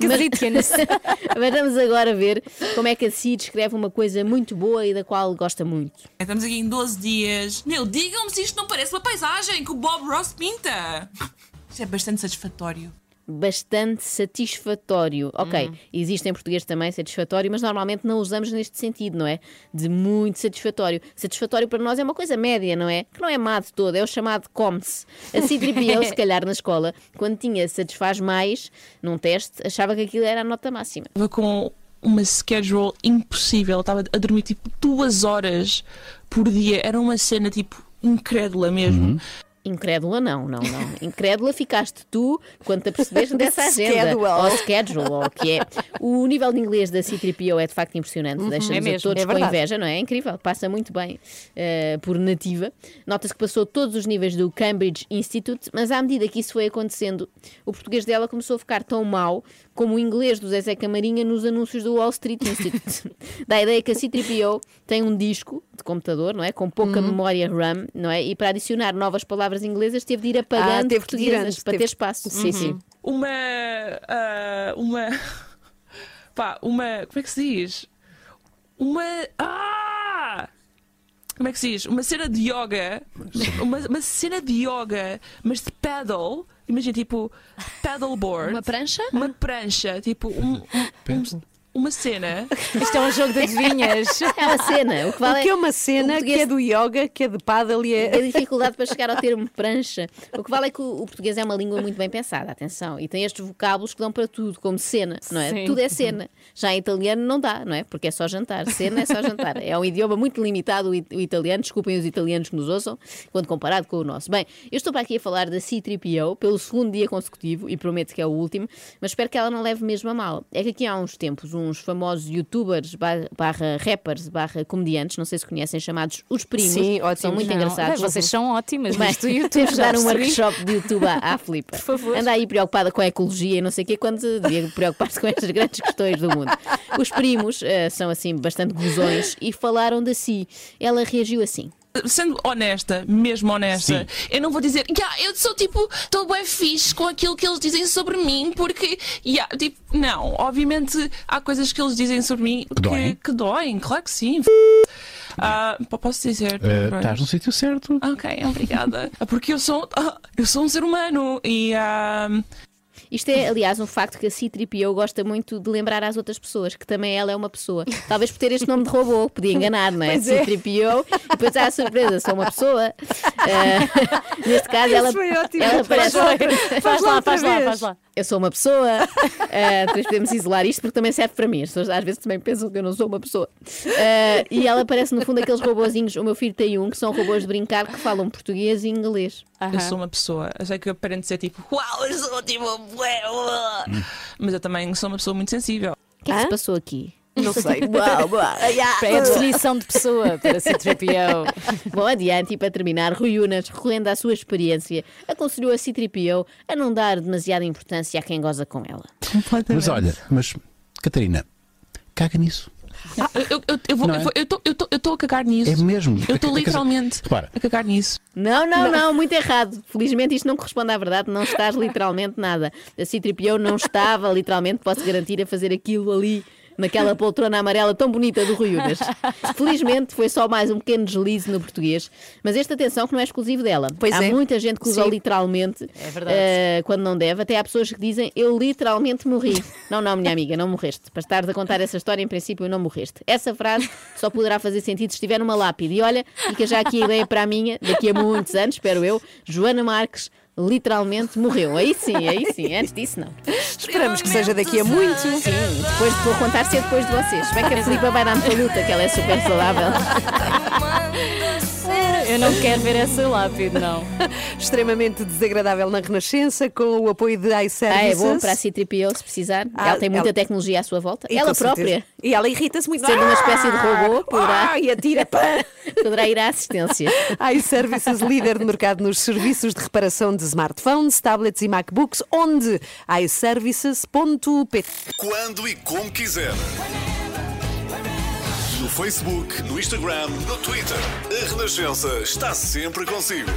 mas vamos agora ver como é que a Si descreve uma coisa muito boa e da qual gosta muito. Estamos aqui em 12 dias. Meu, digam-me se isto não parece uma paisagem que o Bob Ross pinta. Isto é bastante satisfatório. Bastante satisfatório. Ok, existe em português também satisfatório, mas normalmente não usamos neste sentido, não é? De muito satisfatório. Satisfatório para nós é uma coisa média, não é? Que não é má de todo, é o chamado come-se. A Citripiel, se calhar na escola, quando tinha satisfaz mais num teste, achava que aquilo era a nota máxima. Estava com uma schedule impossível. Estava a dormir tipo duas horas por dia. Era uma cena tipo incrédula mesmo. Incrédula não, não, não. Incrédula ficaste tu quando te apercebeste dessa agenda. Schedule. Ou schedule, ou o que é. O nível de inglês da C3PO é de facto impressionante. Deixa-nos é a todos é com inveja, não é? É incrível. Passa muito bem eh, por nativa. Nota-se que passou todos os níveis do Cambridge Institute, mas à medida que isso foi acontecendo, o português dela começou a ficar tão mau como o inglês do Zezé Camarinha nos anúncios do Wall Street Institute. Dá a ideia que a C3PO tem um disco de computador, não é? Com pouca Uhum. memória RAM, não é? E para adicionar novas palavras inglesas teve de ir apagando Ah, teve portuguesas antes, para teve- ter espaço. Sim, sim. Uma. ah, uma. Pá, uma. Como é que se diz? Uma. Ah! Como é que se diz? Uma cena de yoga. Uma, uma cena de yoga, mas de paddle. Imagina, tipo, paddleboard. Uma prancha? Uma prancha. Tipo, um- um- um- uma cena. Isto é um jogo de adivinhas. É uma cena. O que O vale que é uma cena o português- que é do yoga, que é de paddle e a é. dificuldade para chegar ao termo prancha. O que vale é que o, o português é uma língua muito bem pensada, atenção, e tem estes vocábulos que dão para tudo, como cena, não é? Sim. Tudo é cena. Já em italiano não dá, não é? Porque é só jantar. Cena é só jantar. É um idioma muito limitado, o, it- o italiano. Desculpem os italianos que nos ouçam, quando comparado com o nosso. Bem, eu estou para aqui a falar da C3PO pelo segundo dia consecutivo e prometo que é o último, mas espero que ela não leve mesmo a mal. É que aqui há uns tempos, uns famosos youtubers ba- barra rappers barra comediantes, não sei se conhecem, chamados Os Primos. Sim, São ótimos. muito Não, engraçados. Vocês são ótimas, mas tu YouTube temos dar um workshop de YouTube à, à Filipa. Por favor. Anda aí preocupada com a ecologia e não sei o quê, quando devia preocupar-se com estas grandes questões do mundo. Os primos eh, são assim bastante gozões e falaram de si. Ela reagiu assim. Sendo honesta, mesmo honesta, eu não vou dizer, "Ya, eu sou tipo, estou bem fixe com aquilo que eles dizem sobre mim, porque, ya, tipo, não, obviamente há coisas que eles dizem sobre mim que, doem? que doem, claro que sim. P- posso dizer? Pronto. estás no sítio certo. Ok, obrigada. Porque eu sou, ah, eu sou um ser humano e ah, Isto é, aliás, um facto que a C-3PO gosta muito de lembrar às outras pessoas, que também ela é uma pessoa. Talvez por ter este nome de robô, podia enganar, não é? Pois é. C-3PO, e depois há a surpresa, sou uma pessoa. Ah, neste caso, ela, Isso foi ótimo. ela parece. Faz lá, faz lá, faz lá. Eu sou uma pessoa. Ah, depois podemos isolar isto porque também serve para mim. As pessoas às vezes também pensam que eu não sou uma pessoa. Ah, e ela parece, no fundo, aqueles robozinhos. O meu filho tem um que são robôs de brincar que falam português e inglês. eu sou uma pessoa. Eu sei que aparente ser tipo, uau, eu sou tipo, bué, ué." Mas eu também sou uma pessoa muito sensível. O que é que se passou aqui? Não sei. Uau, uau. É a definição de pessoa para ser tripio. Bom, adiante e para terminar, Rui Unas, recorrendo à sua experiência, aconselhou a C-3PO a não dar demasiada importância a quem goza com ela. Mas olha, mas Catarina, caga nisso. Eu- eu- eu vou- é? eu vou- eu estou- eu estou- eu a cagar nisso. É mesmo. Eu estou literalmente Repara, a cagar nisso. Não, não, não, muito errado. Felizmente isto não corresponde à verdade, não estás literalmente nada. A C-3PO não estava literalmente, posso garantir, a fazer aquilo ali. Naquela poltrona amarela tão bonita do Rui Unas. Felizmente foi só mais um pequeno deslize no português, mas esta atenção que não é exclusivo dela. Pois Há é. muita gente que usa Sim. literalmente É eh, quando não deve. Até há pessoas que dizem eu literalmente morri. Não, não, minha amiga, não morreste. Para estares a contar essa história, em princípio, não morreste. Essa frase só poderá fazer sentido se estiver numa lápide. E olha, fica já aqui a ideia para a minha, daqui a muitos anos, espero eu, Joana Marques, literalmente morreu. Aí sim, aí sim. Antes disso, não. Esperamos que seja daqui a muito. Sim, depois vou contar ser depois de vocês. Se bem que a Filipa vai dar muita luta, que ela é super saudável. Eu não quero ver essa lápide, não. Extremamente desagradável na Renascença, com o apoio de Ah, iServices. é bom para a C3PO se precisar. Ah, ela tem muita ela- tecnologia à sua volta. E ela com certeza. própria, E ela irrita-se muito. sendo uma espécie de robô, poderá, Ah, e atira. pá. poderá ir à assistência. iServices, líder de mercado nos serviços de reparação de smartphones, tablets e MacBooks, onde iServices.pt. Quando e como quiser. No Facebook, no Instagram, no Twitter. A Renascença está sempre consigo.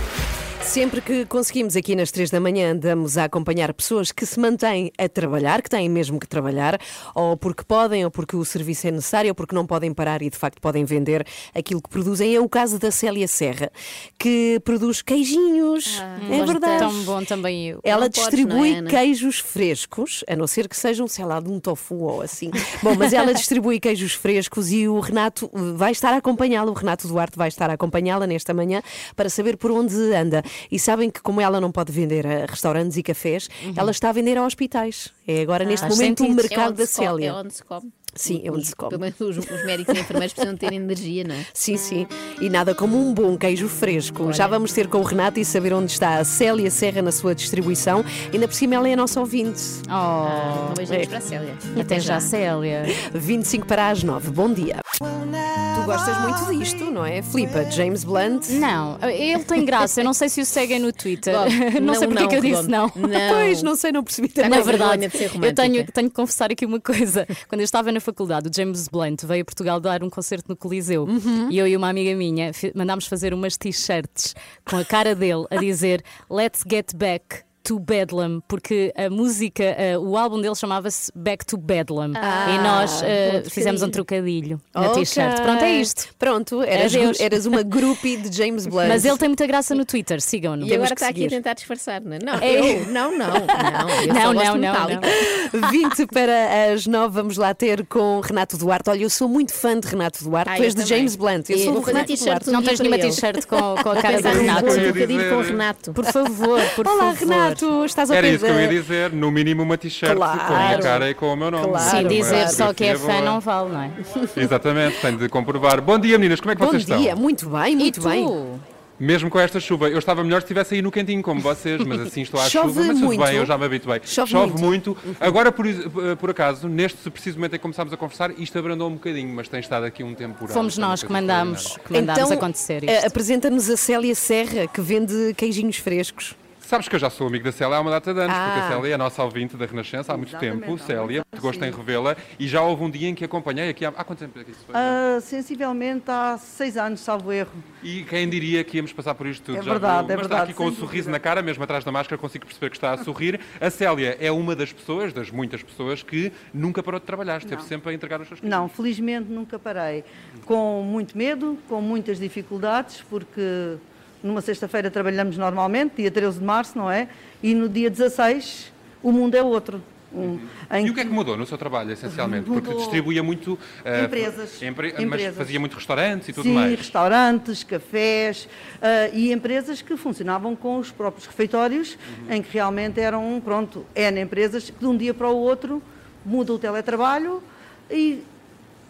Sempre que conseguimos aqui nas três da manhã, andamos a acompanhar pessoas que se mantêm a trabalhar, que têm mesmo que trabalhar, ou porque podem, ou porque o serviço é necessário, ou porque não podem parar e de facto podem vender aquilo que produzem. É o caso da Célia Serra, que produz queijinhos. é gosto verdade. Tão bom também eu. Ela Não distribui é, queijos frescos, a não ser que sejam, sei lá, de um tofu ou assim. Bom, mas ela distribui queijos frescos e o Renato vai estar a acompanhá-la, o Renato Duarte vai estar a acompanhá-la nesta manhã para saber por onde anda. E sabem que, como ela não pode vender a restaurantes e cafés, ela está a vender a hospitais. É agora, neste Faz momento, o sentido. mercado é da Célia. É onde se come. Sim, é onde se come. Pelo menos os, os médicos e enfermeiros precisam ter energia, não é? Sim, sim. E nada como um bom queijo fresco. Já vamos ter com o Renato e saber onde está a Célia Serra na sua distribuição. Ainda por cima, ela é a nossa ouvinte. Oh, Um beijinho para a Célia. até já, Célia. 25 para as 9. Bom dia. Tu gostas muito disto, não é? Flipa, James Blunt. Não, ele tem graça. Eu não sei se o seguem no Twitter. Logo, não, não, sei porque não, que eu disse não. Não. Pois, não sei, não percebi também. Na com verdade, ser eu tenho, tenho que confessar aqui uma coisa. Quando eu estava na faculdade, o James Blunt veio a Portugal dar um concerto no Coliseu Uhum. e eu e uma amiga minha mandámos fazer umas t-shirts com a cara dele a dizer Let's Get Back. To Bedlam, porque a música, eh, o álbum dele chamava-se Back to Bedlam e nós bom fizemos um trocadilho na t-shirt. Pronto, é isto. Pronto, eras, eras uma groupie de James Blunt. Mas ele tem muita graça no Twitter, sigam-no. E agora está aqui a tentar disfarçar, não é? Não, É. eu, não, não, não. Não, não, não, não. 20 para as 9, vamos lá ter com Renato Duarte. Olha, eu sou muito fã de Renato Duarte. Ah, tu és de. James Blunt. Eu E sou do Renato Duarte. um Não tens nenhuma t-shirt com, com a cara do Renato. trocadilho dizer- com o Renato. Por favor, por Olá, favor. Renato, estás ao Era isso que eu ia dizer, no mínimo uma t-shirt com a minha Claro. cara e com o meu nome. Claro. Sim, Claro, dizer Claro. só que é fã boa. não vale, não é? Exatamente, tenho de comprovar. Bom dia, meninas, como é que Bom vocês dia, estão? muito bem, muito e tu? bem. Mesmo com esta chuva, eu estava melhor se estivesse aí no cantinho como vocês, mas assim estou à Chove chuva, mas tudo muito. bem, eu já me habituei. Chove muito. Agora, por, eh, por acaso, neste preciso momento em que começámos a conversar, isto abrandou um bocadinho, mas tem estado aqui um temporal. Fomos nós que coisa mandámos, que mandámos então, acontecer eh, isto. apresenta-nos a Célia Serra, que vende queijinhos frescos. Sabes que eu já sou amigo da Célia há uma data de anos, porque Ah. a Célia é a nossa ouvinte da Renascença há muito Exatamente, tempo. Célia, muito gosto em revê-la, e já houve um dia em que acompanhei aqui há, há quanto tempo é que isso foi? Ah, sensivelmente há seis anos, salvo erro. E quem diria que íamos passar por isto tudo? É já verdade, é Mas está verdade, aqui com o sem sorriso na cara, mesmo atrás da máscara, consigo perceber que está a sorrir. A Célia é uma das pessoas, das muitas pessoas, que nunca parou de trabalhar, esteve sempre a entregar os seus Não, felizmente nunca parei. Com muito medo, com muitas dificuldades, porque numa sexta-feira trabalhamos normalmente, dia 13 de março, não é? E no dia 16 o mundo é outro. Um, em E o que é que mudou no seu trabalho, essencialmente? Porque Mudou. distribuía muito. eh, Empresas. empre- Mas Empresas. fazia muito restaurantes e tudo Sim, mais. restaurantes, cafés ah, e empresas que funcionavam com os próprios refeitórios, Uhum. em que realmente eram, pronto, N empresas que de um dia para o outro muda o teletrabalho e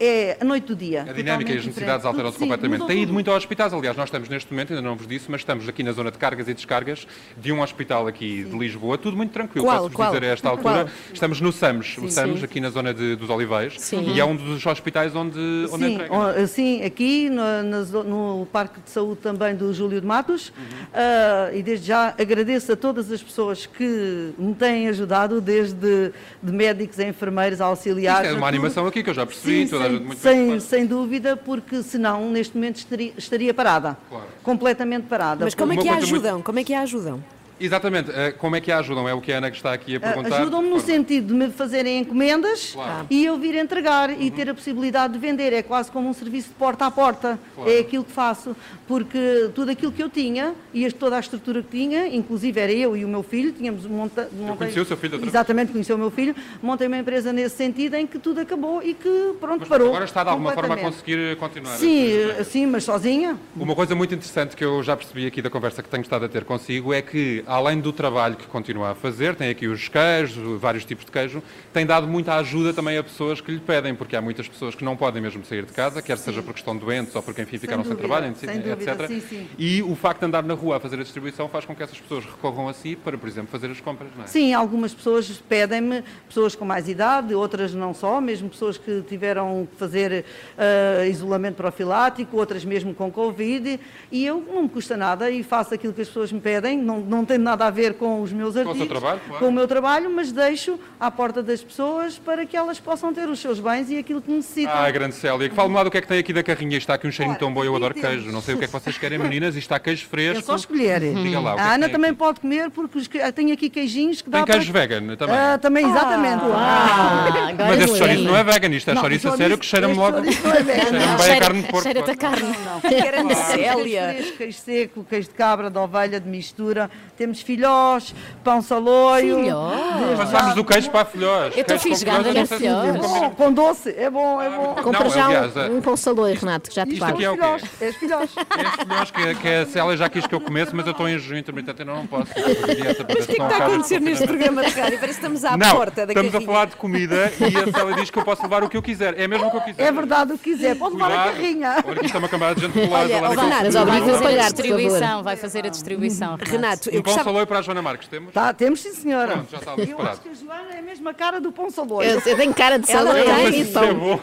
é a noite do dia. A dinâmica e as necessidades alteram-se sim, completamente. Tem ido muito aos hospitais, aliás, nós estamos neste momento, ainda não vos disse, mas estamos aqui na zona de cargas e descargas de um hospital aqui de Lisboa, tudo muito tranquilo, Qual? posso-vos Qual? dizer a esta altura. Qual? Estamos no SAMS, o Sim, SAMS, sim. aqui na zona de- dos Oliveiros, Sim. e é um dos hospitais onde, onde Sim, entrega. o- sim, aqui no, no Parque de Saúde também do Júlio de Matos Uhum. ah, e desde já agradeço a todas as pessoas que me têm ajudado, desde de médicos a enfermeiros, a auxiliares. Isto é a uma tudo. animação aqui que eu já percebi, Sim, toda a sem, muito sem, sem dúvida, porque senão neste momento estaria, estaria parada, Claro. completamente parada. Mas como é que a coisa muito- ajudam? Como é que a ajudam? Exatamente, eh, como é que a ajudam? É o que a Ana que está aqui a Ah, perguntar. Ajudam-me no sentido de me fazerem encomendas Claro. e eu vir entregar e ter a possibilidade de vender. É quase como um serviço de porta a porta. Claro. É aquilo que faço. Porque tudo aquilo que eu tinha e toda a estrutura que tinha, inclusive era eu e o meu filho, tínhamos monta, montei, conheci o seu filho outra. Exatamente, conheci o meu filho. Montei uma empresa nesse sentido em que tudo acabou e que pronto, Mas parou. agora está de alguma forma a conseguir continuar. Sim, a sua sim, mas sozinha. Uma coisa muito interessante que eu já percebi aqui da conversa que tenho estado a ter consigo é que além do trabalho que continua a fazer, tem aqui os queijos, vários tipos de queijo, tem dado muita ajuda também a pessoas que lhe pedem, porque há muitas pessoas que não podem mesmo sair de casa, quer seja por questão de doentes ou porque, enfim, ficaram sem, dúvida, trabalho, sem etc. sim, sim. E o facto de andar na rua a fazer a distribuição faz com que essas pessoas recorram a si para, por exemplo, fazer as compras, não é? Sim, algumas pessoas pedem-me, pessoas com mais idade, outras não só, mesmo pessoas que tiveram que fazer ah, isolamento profilático, outras mesmo com Covid, e eu não me custa nada e faço aquilo que as pessoas me pedem, não, não tem nada a ver com os meus o seu artigos, trabalho, claro. com o meu trabalho, mas deixo à porta das pessoas para que elas possam ter os seus bens e aquilo que necessitam. Ah, grande Célia, que fale-me lá do que é que tem aqui da carrinha. Está aqui um cheirinho tão bom, eu adoro queijo. Não sei o que é que vocês querem, meninas. Isto está queijo fresco. É só escolher. Diga lá, o é a Ana tem também aqui? pode comer porque os que- tem aqui queijinhos que dá Tem para... queijo vegan também. Ah, também, exatamente. Ah, agora Mas este sim. chouriço não é vegan, isto é Não, chouriço a sério que cheira-me logo. é. Cheira-me bem a carne de porco. cheira-te a carne. Grande Célia. Queijo fresco, queijo seco, queijo de cabra, de ovelha, de mistura. Temos filhós, pão saloio. Filhós? Passámos do queijo para a filhós. Eu estou fisgada eu nesse devia filhós. Bom, com doce, é bom, é bom. Compra Não, já um, é- um pão saloi, Renato, que já te Isto pago. aqui é o quê? filhós, é filhós. É este filhós que, a Célia já quis que eu comesse, mas eu estou em jejum intermitente e não posso. Mas o que é que está a acontecer neste programa de rádio? Parece que estamos à porta da estamos a falar de comida e a Célia diz que eu posso levar o que eu quiser. É mesmo o que eu quiser. É verdade o que quiser, pode levar a carrinha. Olha isto é uma camada de gente polosa Olha, lá Vai fazer a distribuição, vai fazer a distribuição. Renato. Eu Um pão gostava... saloio para a Joana Marques, temos? Tá, temos sim, senhora. Pronto, já está ali eu acho que a Joana é a mesma cara do pão saloio. Eu, eu tenho cara de saloi tem. isso é bom.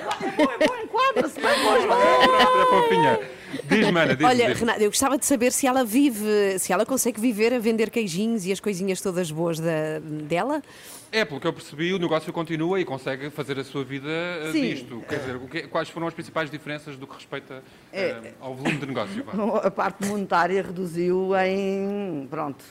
É bom, enquadra-se bem. É fofinha. Diz-me, Ana, diz-me. Olha, diz-me. Renato, eu gostava de saber se ela vive, se ela consegue viver a vender queijinhos e as coisinhas todas boas da- dela. É, pelo que eu percebi, o negócio continua e consegue fazer a sua vida eh, Sim. disto. Quer dizer, o que- quais foram as principais diferenças do que respeita É. eh, ao volume de negócio? vá? A parte monetária reduziu em, pronto,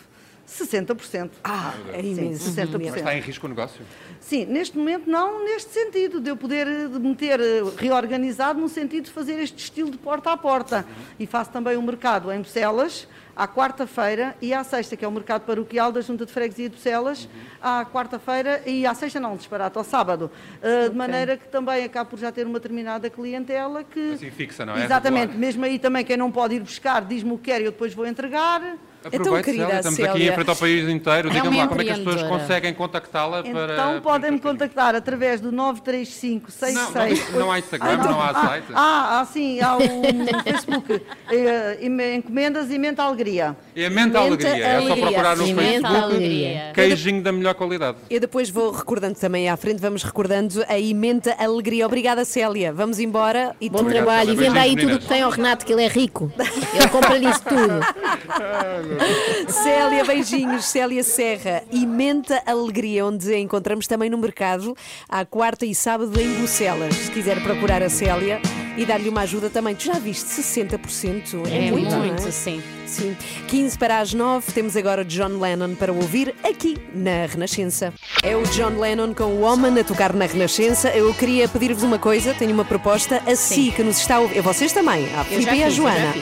60%. Ah, é Sim, imenso. 60%. Mas está em risco o negócio? Sim, neste momento não neste sentido, de eu poder eh, de me ter eh, reorganizado no sentido de fazer este estilo de porta a porta. E faço também o mercado em Bucelas, à quarta-feira e à sexta, que é o mercado paroquial da Junta de Freguesia de Bucelas, à quarta-feira e à sexta não, disparate, ao sábado. Eh, De maneira que também acabo por já ter uma determinada clientela que... Assim fixa, não é? Exatamente, Regular. mesmo aí também quem não pode ir buscar diz-me o que quer e eu depois vou entregar. Aproveite, querida Célia, estamos aqui Célia. em frente ao país inteiro. É Diga-me uma lá como é que as pessoas conseguem contactá-la para. Então podem-me contactar através do 935 66 Não, não há Instagram, não há ah, site. Ah, ah, sim, há o Facebook. eh, encomendas e Menta Alegria. É a Menta alegria. É só procurar no Sim, menta Facebook. Queijinho da melhor qualidade. Eu depois vou recordando também à frente, vamos recordando a imenta alegria. Obrigada, Célia. Vamos embora e Bom trabalho. E venda aí tudo que tem ao Renato, que ele é rico. Ele compra-lhe isso tudo. Célia, beijinhos. Célia Serra, Imenta Alegria, onde a encontramos também no mercado, à quarta e sábado em Bucelas. Se quiser procurar a Célia e dar-lhe uma ajuda também. Tu já viste 60%? É muito, não é? sim. Sim. 15 para as 9, temos agora John Lennon para ouvir aqui na Renascença. É o John Lennon com o Woman a tocar na Renascença. Eu queria pedir-vos uma coisa, tenho uma proposta. A si que nos está a ouvir, e vocês também, a Filipe e a Joana.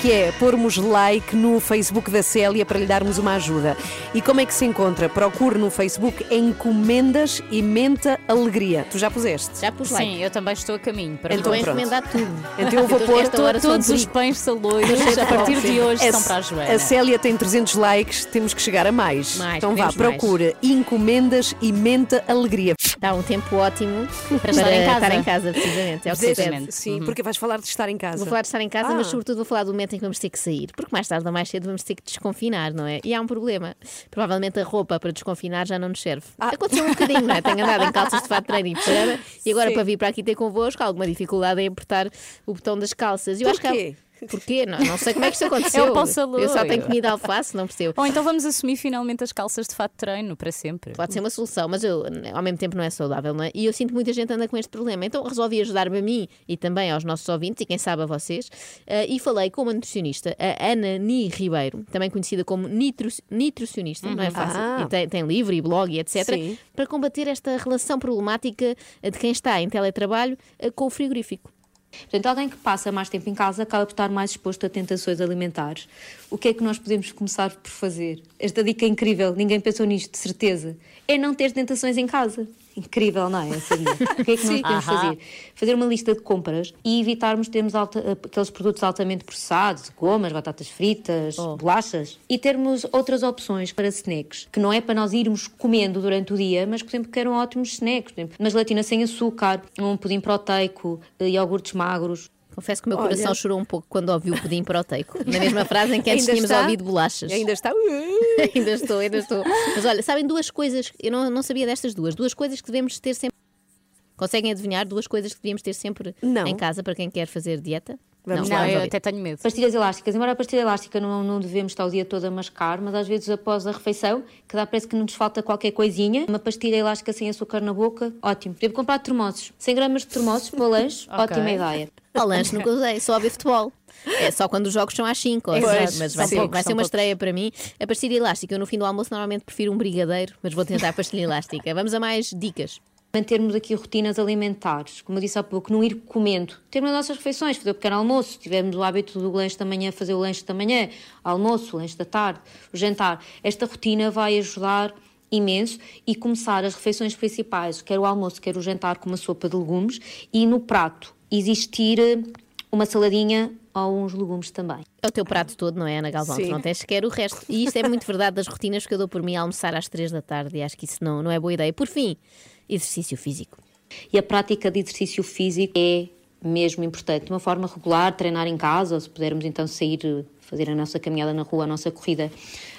Que é pormos like no Facebook da Célia para lhe darmos uma ajuda. E como é que se encontra? Procure no Facebook Encomendas e Menta Alegria. Tu já puseste? Já pus like. Sim, eu também estou a caminho. Para Então Estou a pronto. encomendar tudo. Então eu vou pôr Todos os pães de a partir de hoje A- são para a Joana. A Célia tem 300 likes, temos que chegar a mais. Mais, então vá, procura Encomendas e Menta Alegria. Está um tempo ótimo Para estar em casa. estar em casa, precisamente. É o que. Sim, porque vais falar de estar em casa. Vou falar de estar em casa, Ah. mas sobretudo vou falar do momento em que vamos ter que sair. Porque mais tarde ou mais cedo vamos ter que desconfinar, não é? E há um problema. Provavelmente a roupa para desconfinar já não nos serve. Aconteceu um bocadinho, não é? Tenho andado em calças de fato de treino e e agora Sim. para vir para aqui ter convosco há alguma dificuldade em apertar o botão das calças. Eu acho que há- Porquê? Não, não sei como é que isto aconteceu. É o. Eu só tenho comida alface, não percebo. Ou então vamos assumir finalmente as calças de fato de treino para sempre. Pode ser uma solução, mas eu, ao mesmo tempo não é saudável, não é? E eu sinto que muita gente anda com este problema. Então resolvi ajudar-me a mim e também aos nossos ouvintes, e quem sabe a vocês, eh, e falei com uma nutricionista, a Ana Ni Ribeiro, também conhecida como nitru- nutricionista, não é fácil, Ah. tem, tem livro e blog e etc., Sim. para combater esta relação problemática de quem está em teletrabalho eh, com o frigorífico. Portanto, alguém que passa mais tempo em casa acaba por estar mais exposto a tentações alimentares. O que é que nós podemos começar por fazer? Esta dica é incrível, ninguém pensou nisto, de certeza. É não ter tentações em casa. Incrível, não é? Essa. O que é que nós podemos Ahá. fazer? Fazer uma lista de compras e evitarmos termos alta- aqueles produtos altamente processados, gomas, batatas fritas, bolachas, e termos outras opções para snacks, que não é para nós irmos comendo durante o dia, mas, por exemplo, que eram ótimos snacks. Por exemplo, uma gelatina sem açúcar, um pudim proteico, eh, iogurtes magros. Confesso que o meu Olha. coração chorou um pouco quando ouvi o pudim proteico. Na mesma frase em que antes Ainda tínhamos está? ouvido bolachas. Ainda está. ainda estou, ainda estou. Mas olha, sabem duas coisas, eu não, não sabia destas duas, duas coisas que devemos ter sempre. Conseguem adivinhar duas coisas que devíamos ter sempre em casa para quem quer fazer dieta? Vamos não, lá, vamos eu até tenho medo. Pastilhas elásticas. Embora a pastilha elástica não, não devemos estar o dia todo a mascar, mas às vezes após a refeição, que dá parece que nos falta qualquer coisinha, uma pastilha elástica sem açúcar na boca, ótimo. Devo comprar termossos. 100 gramas de termossos para o lanche, Ok. ótima ideia. Ao lanche nunca usei, só a ver futebol. É só quando os jogos são às 5, Exato, mas são vai ser, poucos, vai ser são uma poucos. estreia para mim. A pastilha elástica, eu no fim do almoço normalmente prefiro um brigadeiro, mas vou tentar a pastilha elástica. Vamos a mais dicas. Mantermos aqui rotinas alimentares, como eu disse há pouco, não ir comendo. Termos as nossas refeições, fazer o pequeno almoço, se tivermos o hábito do lanche da manhã, fazer o lanche da manhã, almoço, o lanche da tarde, o jantar. Esta rotina vai ajudar imenso e começar as refeições principais, quer o almoço, quer o jantar, com uma sopa de legumes e no prato existir eh, uma saladinha ou uns legumes também. É o teu prato todo, não é, Ana Galvão? Tu Sim. não tens sequer o resto. E isto é muito verdade das rotinas que eu dou por mim a almoçar às 3 da tarde e acho que isso não, não é boa ideia. Por fim, exercício físico. E a prática de exercício físico é mesmo importante. De uma forma regular, treinar em casa, ou se pudermos então sair, fazer a nossa caminhada na rua, a nossa corrida,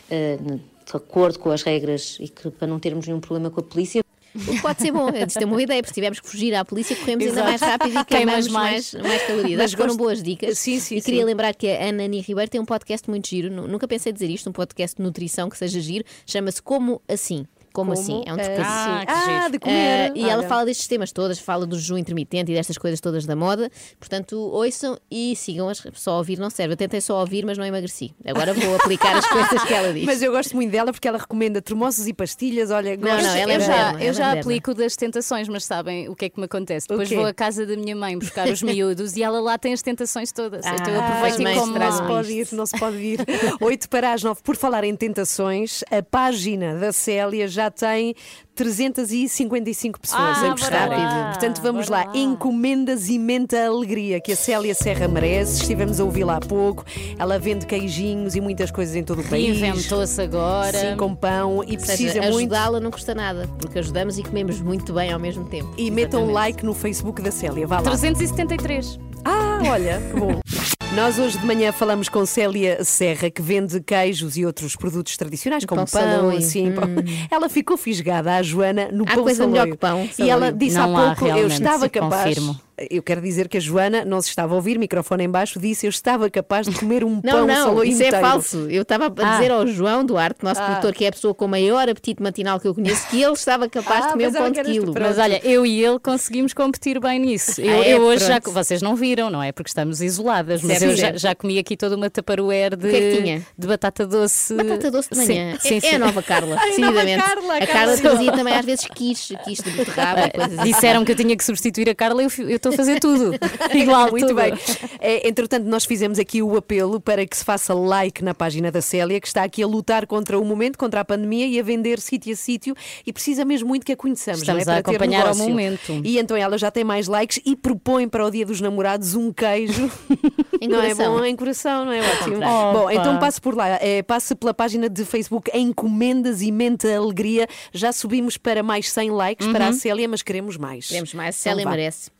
eh, de acordo com as regras e que, para não termos nenhum problema com a polícia. O que pode ser bom, isto é uma boa ideia, porque se tivermos que fugir à polícia, corremos ainda Exato. mais rápido e queimamos mais, mais. mais, calorias. Mas Acho que foram boas dicas. Sim, sim, E queria sim. lembrar que a Ana Ani Ribeiro tem um podcast muito giro, nu- nunca pensei dizer isto, um podcast de nutrição que seja giro, chama-se Como Assim. Como, Como assim? É um assim? descanso. Ah, que Ah, de comer. Eh, e ela fala destes temas todas, fala do jejum intermitente e destas coisas todas da moda. Portanto, ouçam e sigam-as. Só ouvir não serve. Eu tentei só ouvir, mas não emagreci. Agora vou aplicar as coisas que ela diz. Mas eu gosto muito dela porque ela recomenda termossos e pastilhas. Olha, Não, gosto. não, ela é eu já, moderna, eu ela já é aplico das tentações, mas sabem o que é que me acontece? Depois vou à casa da minha mãe buscar os miúdos e ela lá tem as tentações todas. então eu Ah, aproveito e mas como não se pode ir, não se pode ir. 8 para as 9. Por falar em tentações, a página da Célia já tem 355 pessoas Ah, lá, Portanto, vamos lá. Encomendas e menta alegria que a Célia Serra merece. Estivemos a ouvi-la há pouco. Ela vende queijinhos e muitas coisas em todo o país. Reinventou-se agora. Sim, com pão e Ou seja, precisa muito. ajudá-la não custa nada, porque ajudamos e comemos muito bem ao mesmo tempo. E metam um like no Facebook da Célia. Vá lá. 373. Ah, olha, que bom. Nós hoje de manhã falamos com Célia Serra, que vende queijos e outros produtos tradicionais, como Pão pão, saloio. assim. pão. Ela ficou fisgada à Joana no Há pão coisa saloio. melhor que pão E ela saloio. disse Não há há pouco, eu realmente, estava capaz. confirmo. Eu quero dizer que a Joana não se estava a ouvir, microfone em baixo, disse eu estava capaz de comer um Não, pão não, saloio isso inteiro. é falso. Eu estava a Ah. dizer ao João Duarte, nosso Ah. produtor, que é a pessoa com o maior apetite matinal que eu conheço, que ele estava capaz Ah, de comer um pão de quilo. Mas olha, eu e ele conseguimos competir bem nisso. Eu, Ah, é? eu hoje já. Pronto. Vocês não viram, não é? Porque estamos isoladas, mas Certo, eu já, certo. já comi aqui toda uma taparoeira de, é de batata doce. Batata doce de manhã. Sim, sim, é, é sim. a nova Carla, Ai, a nova. Carla, a Carla. Carla trazia também às vezes quiche, quiche de beterraba, e coisas assim. Disseram que eu tinha que substituir a Carla e eu estou a fazer tudo. Igual, Muito tudo. bem. É, entretanto, nós fizemos aqui o apelo para que se faça like na página da Célia, que está aqui a lutar contra o momento, contra a pandemia e a vender sítio a sítio e precisa mesmo muito que a conheçamos. Estamos não é? a acompanhar ao negócio. momento. E então ela já tem mais likes e propõe para o Dia dos Namorados um queijo. Em não é coração. bom em coração, não é ótimo? Bom, então passe por lá, é, passe pela página de Facebook Encomendas e Mente Alegria. Já subimos para mais 100 likes para a Célia, mas queremos mais. Queremos mais, Então Célia vá. merece.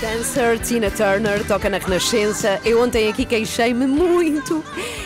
Dancer, Tina Turner, toca na Renascença. Eu ontem aqui queixei-me muito.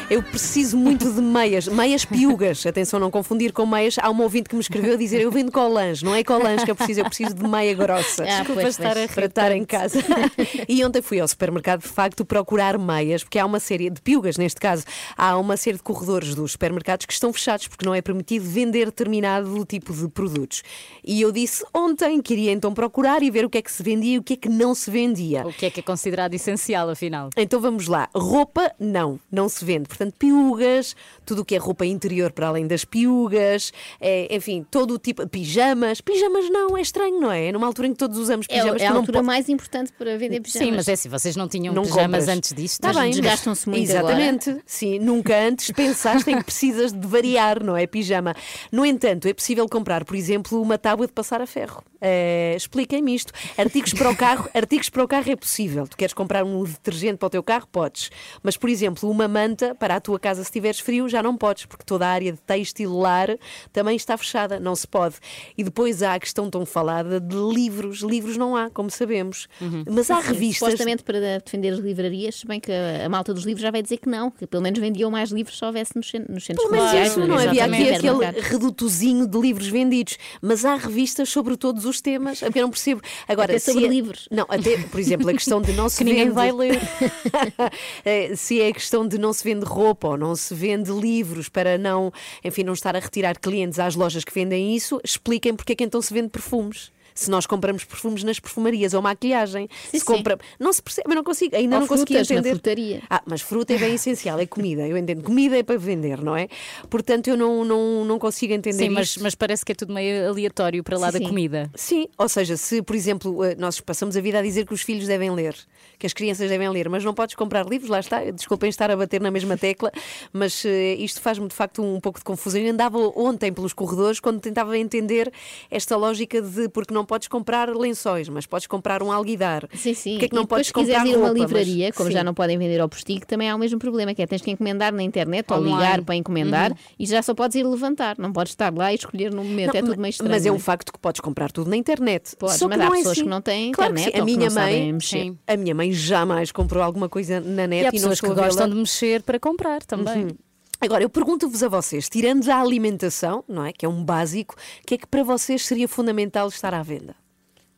Eu preciso muito de meias, meias piugas. Atenção, não confundir com meias. Há um ouvinte que me escreveu a dizer: Eu vendo colãs, não é colãs que eu preciso, eu preciso de meia grossa. Ah, Desculpa pois, estar pois. a para estar em casa. e ontem fui ao supermercado, de facto, procurar meias, porque há uma série de piugas, neste caso, há uma série de corredores dos supermercados que estão fechados porque não é permitido vender determinado tipo de produtos. E eu disse ontem que iria então procurar e ver o que é que se vendia e o que é que não se vendia. O que é que é considerado essencial, afinal? Então vamos lá. Roupa, não, não se vende. Portanto, piugas, tudo o que é roupa interior para além das piugas, é, enfim, todo o tipo. Pijamas. Pijamas não, é estranho, não é? É numa altura em que todos usamos É, pijamas. é a tu não altura po- mais importante para vender pijamas. Sim, mas é assim, vocês não tinham Não pijamas compras. antes disto? Está Mas bem, desgastam-se muito Exatamente. Sim, nunca antes pensaste em que precisas de variar, não é? Pijama. No entanto, é possível comprar, por exemplo, uma tábua de passar a ferro. Eh, Expliquem-me isto. Artigos para o carro, artigos para o carro é possível. Tu queres comprar um detergente para o teu carro, podes. Mas, por exemplo, uma manta para a tua casa se tiveres frio, já não podes, porque toda a área de têxtil lar também está fechada, não se pode. E depois há a questão tão falada de livros. Livros não há, como sabemos. Mas há revistas. Supostamente para defender as livrarias, se bem que a, malta dos livros já vai dizer que não, que pelo menos vendiam mais livros se houvesse nos, nos centros Pelo menos isso, não é? havia aqui aquele redutozinho de livros vendidos, mas há revistas sobre todos os temas, porque eu não percebo. Agora, Até se sobre é- livros. Não, até, por exemplo, a questão de não se Que ninguém vende- vai ler. Eh, se é a questão de não se vende roupa ou não se vende livros para não, enfim, não estar a retirar clientes às lojas que vendem isso, expliquem porque é que então se vende perfumes. Se nós compramos perfumes nas perfumarias ou maquilhagem, Sim, se sim. compra... não se percebe, eu não consigo, ainda Ou não consegui frutas na entender. frutaria. Ah, mas fruta é bem essencial, é comida, eu entendo. Comida é para vender, não é? Portanto, eu não, não, não consigo entender Sim, mas, isto. mas parece que é tudo meio aleatório para lá Sim, da sim. comida. Sim, ou seja, se, por exemplo, eh, nós passamos a vida a dizer que os filhos devem ler, que as crianças devem ler, mas não podes comprar livros, lá está, desculpem estar a bater na mesma tecla, mas eh, isto faz-me de facto um pouco de confusão. Eu andava ontem pelos corredores quando tentava entender esta lógica de porque não podes comprar lençóis, mas podes comprar um alguidar. Sim, sim. Porque é que não e podes comprar quiseres ir a uma roupa, mas- livraria, como Sim. já não podem vender ao postigo, também há o mesmo problema, que é tens que encomendar na internet ou Online. ligar para encomendar Uhum. e já só podes ir levantar, não podes estar lá e escolher no momento, Não, é tudo meio estranho. Mas é um facto que podes comprar tudo na internet. Podes, Só mas há é pessoas assim. que não têm Claro internet. A ou minha mãe, a minha mãe jamais comprou alguma coisa na net E há e, não pessoas que gostam de mexer para comprar também. Uhum. Agora, eu pergunto-vos a vocês, tirando a alimentação, não é? Que é um básico, o que é que para vocês seria fundamental estar à venda?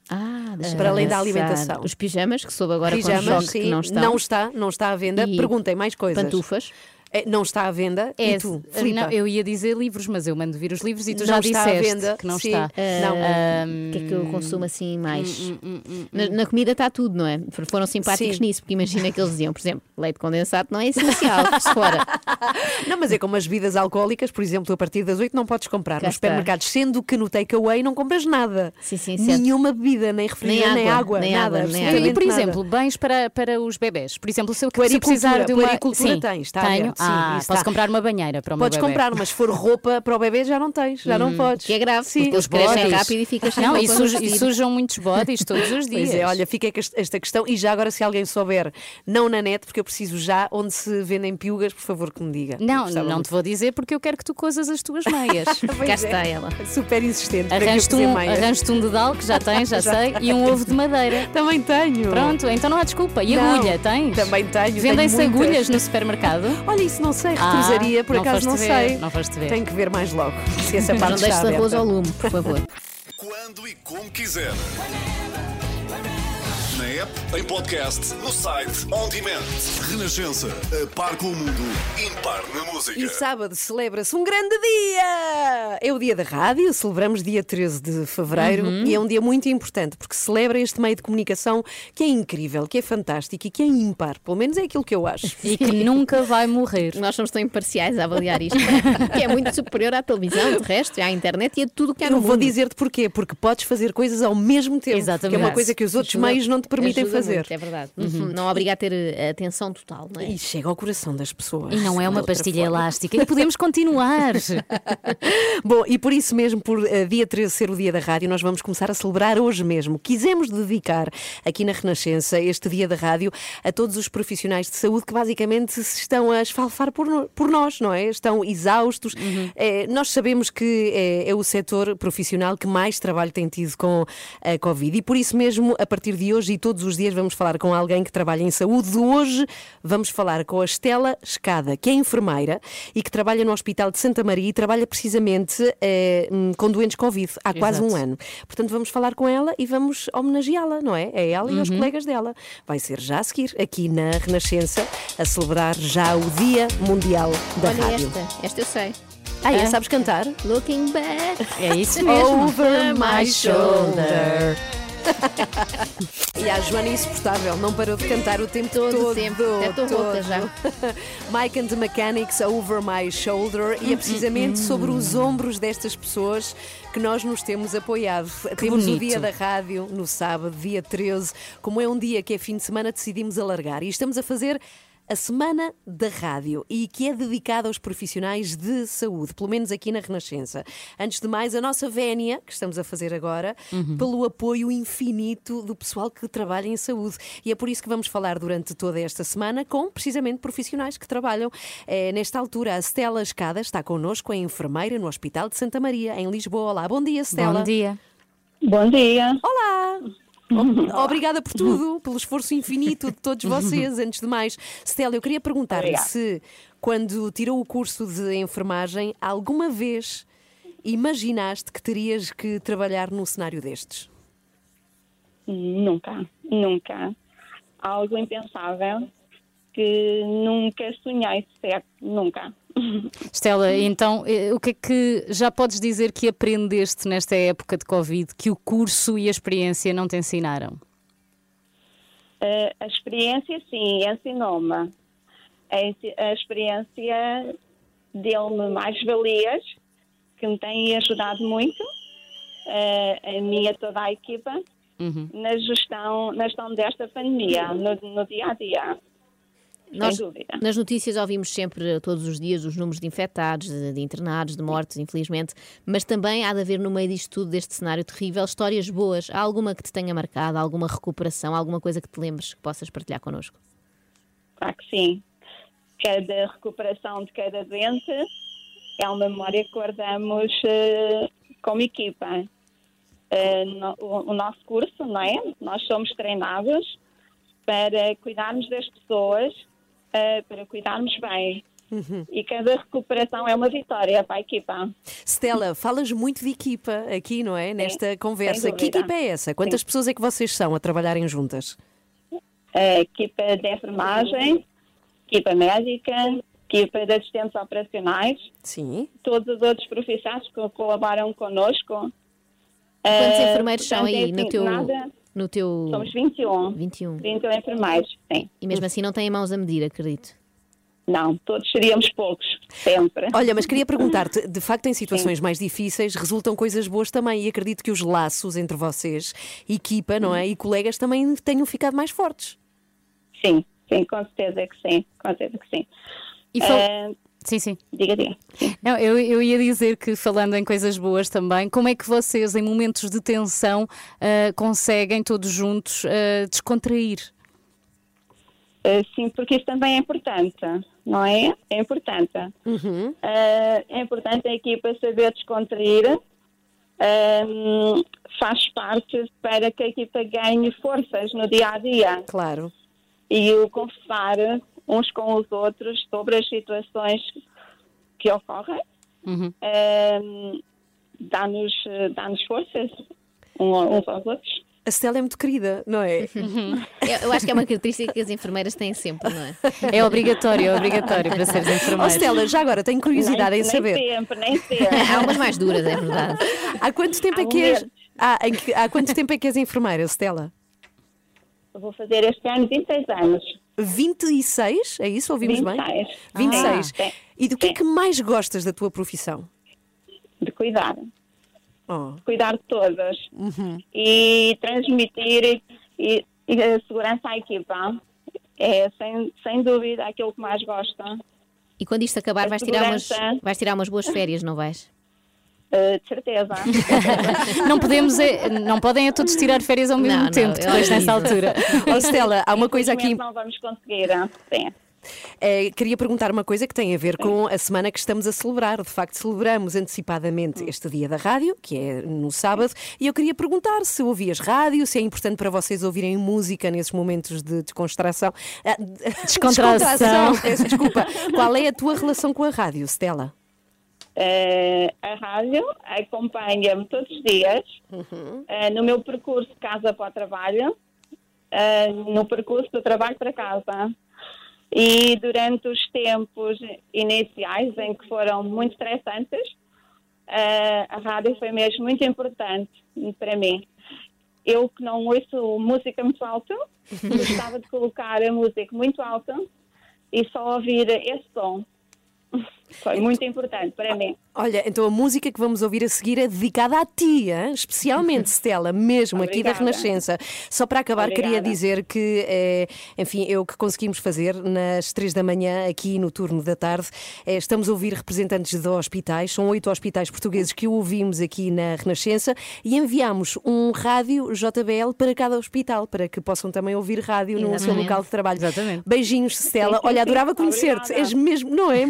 Ah, deixa Para além da alimentação. Os pijamas, que soube agora Pijamas, com choque sim, que não estão. não está, não está à venda. E Perguntem mais coisas. Pantufas. É, Não está à venda. É, e tu, Filipa? não, eu ia dizer livros, mas eu mando vir os livros e tu Não já está à disseste venda, que não sim. está. Não. O que é que eu consumo assim mais? Na, na comida está tudo, não é? Foram simpáticos Sim. nisso, porque imagina que eles diziam, por exemplo, leite condensado não é essencial, se fora. Não, mas é como as bebidas alcoólicas, por exemplo, a partir das 8 não podes comprar Cá nos supermercados, sendo que no takeaway não compras nada. Sim, sim. Nenhuma bebida, nem refrigerante, nem água, nem nada. água, nem E, por nada. exemplo, bens para, para os bebés. Por exemplo, se eu, se precisar de uma. Sim, tens, está tenho. aberto, ah, isso posso comprar uma banheira para o meu Podes bebé. comprar, mas se for roupa para o bebê já não tens, já não podes. Que é grave, Sim. porque eles crescem rápido e ficas sem Não, e, suja- e sujam muitos bodies todos os dias. Pois é, olha, fica esta questão. E já agora, se alguém souber, não na net, porque eu preciso já, onde se vendem piugas, por favor, que me diga. Não, não muito. te vou dizer porque eu quero que tu cozas as tuas meias. Cá é. está ela. Super insistente. Arranjo-te um, meias. arranjo-te um dedal, que já tens, já, Já sei, tenho. e um ovo de madeira. Também tenho. Pronto, então não há desculpa. E Não, agulha, tens? Também tenho. Vendem-se agulhas no supermercado? Olha, isso não sei, Ah, retrosaria, por não acaso não ver, sei. não foste ver. Tenho que ver mais logo. Se essa parte não deixes arroz ao lume, por favor. Quando e como quiser. App, em podcast, no site, on demand. Renascença, a par com o mundo, impar na música. E sábado celebra-se um grande dia! É o dia da rádio, celebramos dia 13 de fevereiro Uhum. e é um dia muito importante porque celebra este meio de comunicação que é incrível, que é fantástico e que é ímpar. Pelo menos é aquilo que eu acho. E que nunca vai morrer. Nós somos tão imparciais a avaliar isto, que é muito superior à televisão, de resto, à internet e a tudo o que há Eu no vou mundo. dizer-te porquê, porque podes fazer coisas ao mesmo tempo, Exatamente. que é uma coisa que os outros Ajuda- meios não te permitem ajuda fazer. muito, é verdade. Não obriga a ter eh, atenção total, não é? E chega ao coração das pessoas. E não é uma pastilha forma. elástica. E podemos continuar. Bom, e por isso mesmo, por eh, dia 13 ser o dia da rádio, nós vamos começar a celebrar hoje mesmo. Quisemos dedicar aqui na Renascença este dia da rádio a todos os profissionais de saúde que basicamente se estão a esfalfar por, no- por nós, não é? Estão exaustos. Eh, nós sabemos que é, é o setor profissional que mais trabalho tem tido com a Covid e por isso mesmo, a partir de hoje e todos todos os dias vamos falar com alguém que trabalha em saúde. Hoje vamos falar com a Estela Escada, que é enfermeira e que trabalha no Hospital de Santa Maria e trabalha precisamente eh, hum, com doentes Covid há quase um Exato. ano. Portanto, vamos falar com ela e vamos homenageá-la, não é? É ela e os Uhum. colegas dela. Vai ser já a seguir, aqui na Renascença, a celebrar já o Dia Mundial da Olha Rádio. esta, esta eu sei. Ah, é? Ah. Sabes cantar? Looking back. É isso mesmo. Over my shoulder. e a Joana é insuportável, não parou de cantar o tempo todo. Todo o tempo, até estou rouca já. Mike and the Mechanics Over My Shoulder e é precisamente sobre os ombros destas pessoas que nós nos temos apoiado. temos o bonito. dia da rádio no sábado, dia 13. Como é um dia que é fim de semana, decidimos alargar e estamos a fazer a Semana da Rádio e que é dedicada aos profissionais de saúde, pelo menos aqui na Renascença. Antes de mais, a nossa vénia, que estamos a fazer agora, Uhum. pelo apoio infinito do pessoal que trabalha em saúde. E é por isso que vamos falar durante toda esta semana com, precisamente, profissionais que trabalham. É, nesta altura, a Stella Escada está connosco, é enfermeira no Hospital de Santa Maria, em Lisboa. Olá, bom dia, Stella. Bom dia. Bom dia. Olá! Obrigada por tudo, pelo esforço infinito de todos vocês. Antes de mais, Stella, eu queria perguntar-lhe se, quando tirou o curso de enfermagem, alguma vez imaginaste que terias que trabalhar num cenário destes? Nunca, nunca. Algo impensável que nunca sonhei sequer, nunca. Estela, então, eh, o que é que já podes dizer que aprendeste nesta época de Covid que o curso e a experiência não te ensinaram? Eh, a experiência, sim, ensinou-me. A, experiência deu-me mais valias que me têm ajudado muito, eh, a minha toda a equipa, Uhum. na gestão, na gestão desta pandemia, no, no dia a dia. Nós, Sem dúvida. nas notícias ouvimos sempre todos os dias os números de infectados, de, internados, de mortos, infelizmente, mas também há de haver no meio disto tudo, deste cenário terrível, histórias boas. Há alguma que te tenha marcado, alguma recuperação, alguma coisa que te lembres que possas partilhar connosco? Claro que sim. Cada recuperação de cada doente é uma memória que guardamos eh, como equipa. Eh, no- o, o nosso curso, não é? Nós somos treinados para cuidarmos das pessoas, eh, para cuidarmos bem. E cada recuperação é uma vitória para a equipa. Stella, falas muito de equipa aqui, não é? Nesta conversa. Que equipa é essa? Quantas Sim. pessoas é que vocês são a trabalharem juntas? A equipa de enfermagem, equipa médica, equipa de assistentes operacionais. Sim. Todos os outros profissionais que colaboram connosco. Quantos Eh, enfermeiros são portanto, é aí no assim, teu, nada- no teu... Somos 21. 21. 21 enfermeiros, sim. E mesmo assim não têm mãos a medir, acredito. Não, todos seríamos poucos, sempre. Olha, mas queria perguntar-te, de facto, em situações mais difíceis resultam coisas boas também e acredito que os laços entre vocês, equipa, não é? E colegas também tenham ficado mais fortes. Sim, sim, com certeza que sim, com certeza que sim. E fal- Eh, Sim, sim. diga, diga. Não, eu, eu ia dizer que, falando em coisas boas também, como é que vocês, em momentos de tensão, ah, conseguem todos juntos ah, descontrair? Eh, sim, porque isso também é importante, não é? É importante. Eh, é importante a equipa saber descontrair. Ehm, faz parte para que a equipa ganhe forças no dia a dia. Claro. E o conversar uns com os outros sobre as situações que ocorrem Uhum. ehm, dá-nos dá forças um- uns aos outros. A Stella é muito querida, não é? Eu, eu acho que é uma característica que as enfermeiras têm sempre, não é? É obrigatório, é obrigatório para seres Oh, enfermeira. Stella, já agora tenho curiosidade nem, em saber. Nem sempre, nem sempre. Há umas mais duras, é verdade. Há quanto tempo é Há que és, há, em que- há quanto tempo é que és enfermeira, Stella? Eu Vou fazer este ano 26 anos. 26, é isso? Ouvimos bem? 26. 26. Ah, e do que é que mais gostas da tua profissão? De cuidar. Oh. Cuidar de todas. Uhum. E transmitir e, e, e a segurança à equipa. É, sem, sem dúvida, aquilo que mais gosto. E quando isto acabar, vais tirar, umas, vais tirar umas boas férias, não vais? Uh, de certeza. Não podemos, é- não podem a todos tirar férias ao mesmo Não, não, tempo, eu depois nessa altura. Oh, Stella, há uma coisa aqui. Não vamos conseguir. Sim. Eh, queria perguntar uma coisa que tem a ver com a semana que estamos a celebrar. De facto, celebramos antecipadamente este dia da rádio, que é no sábado, e eu queria perguntar se ouvias rádio, se é importante para vocês ouvirem música nesses momentos de descontração. Ah, Descontração. Peço desculpa. Qual é a tua relação com a rádio, Stella? Eh, a rádio acompanha-me todos os dias eh, no meu percurso de casa para o trabalho, eh, no percurso do trabalho para casa. E durante os tempos iniciais, em que foram muito estressantes, a rádio foi mesmo muito importante para mim. Eu que não ouço música muito alta, gostava de colocar a música muito alta e só ouvir esse som. Foi muito importante para mim. Olha, então a música que vamos ouvir a seguir é dedicada a ti, hein? especialmente, Stella, mesmo aqui da. Renascença. Só para acabar, queria Obrigada. dizer que, eh, enfim, é o que conseguimos fazer nas três da manhã, aqui no turno da tarde. Eh, estamos a ouvir representantes de hospitais, são oito hospitais portugueses que ouvimos aqui na Renascença e enviámos um rádio JBL para cada hospital, para que possam também ouvir rádio no seu Exatamente. local de trabalho. Exatamente. Beijinhos, Stella. Olha, adorava conhecer-te. És mesmo, não é?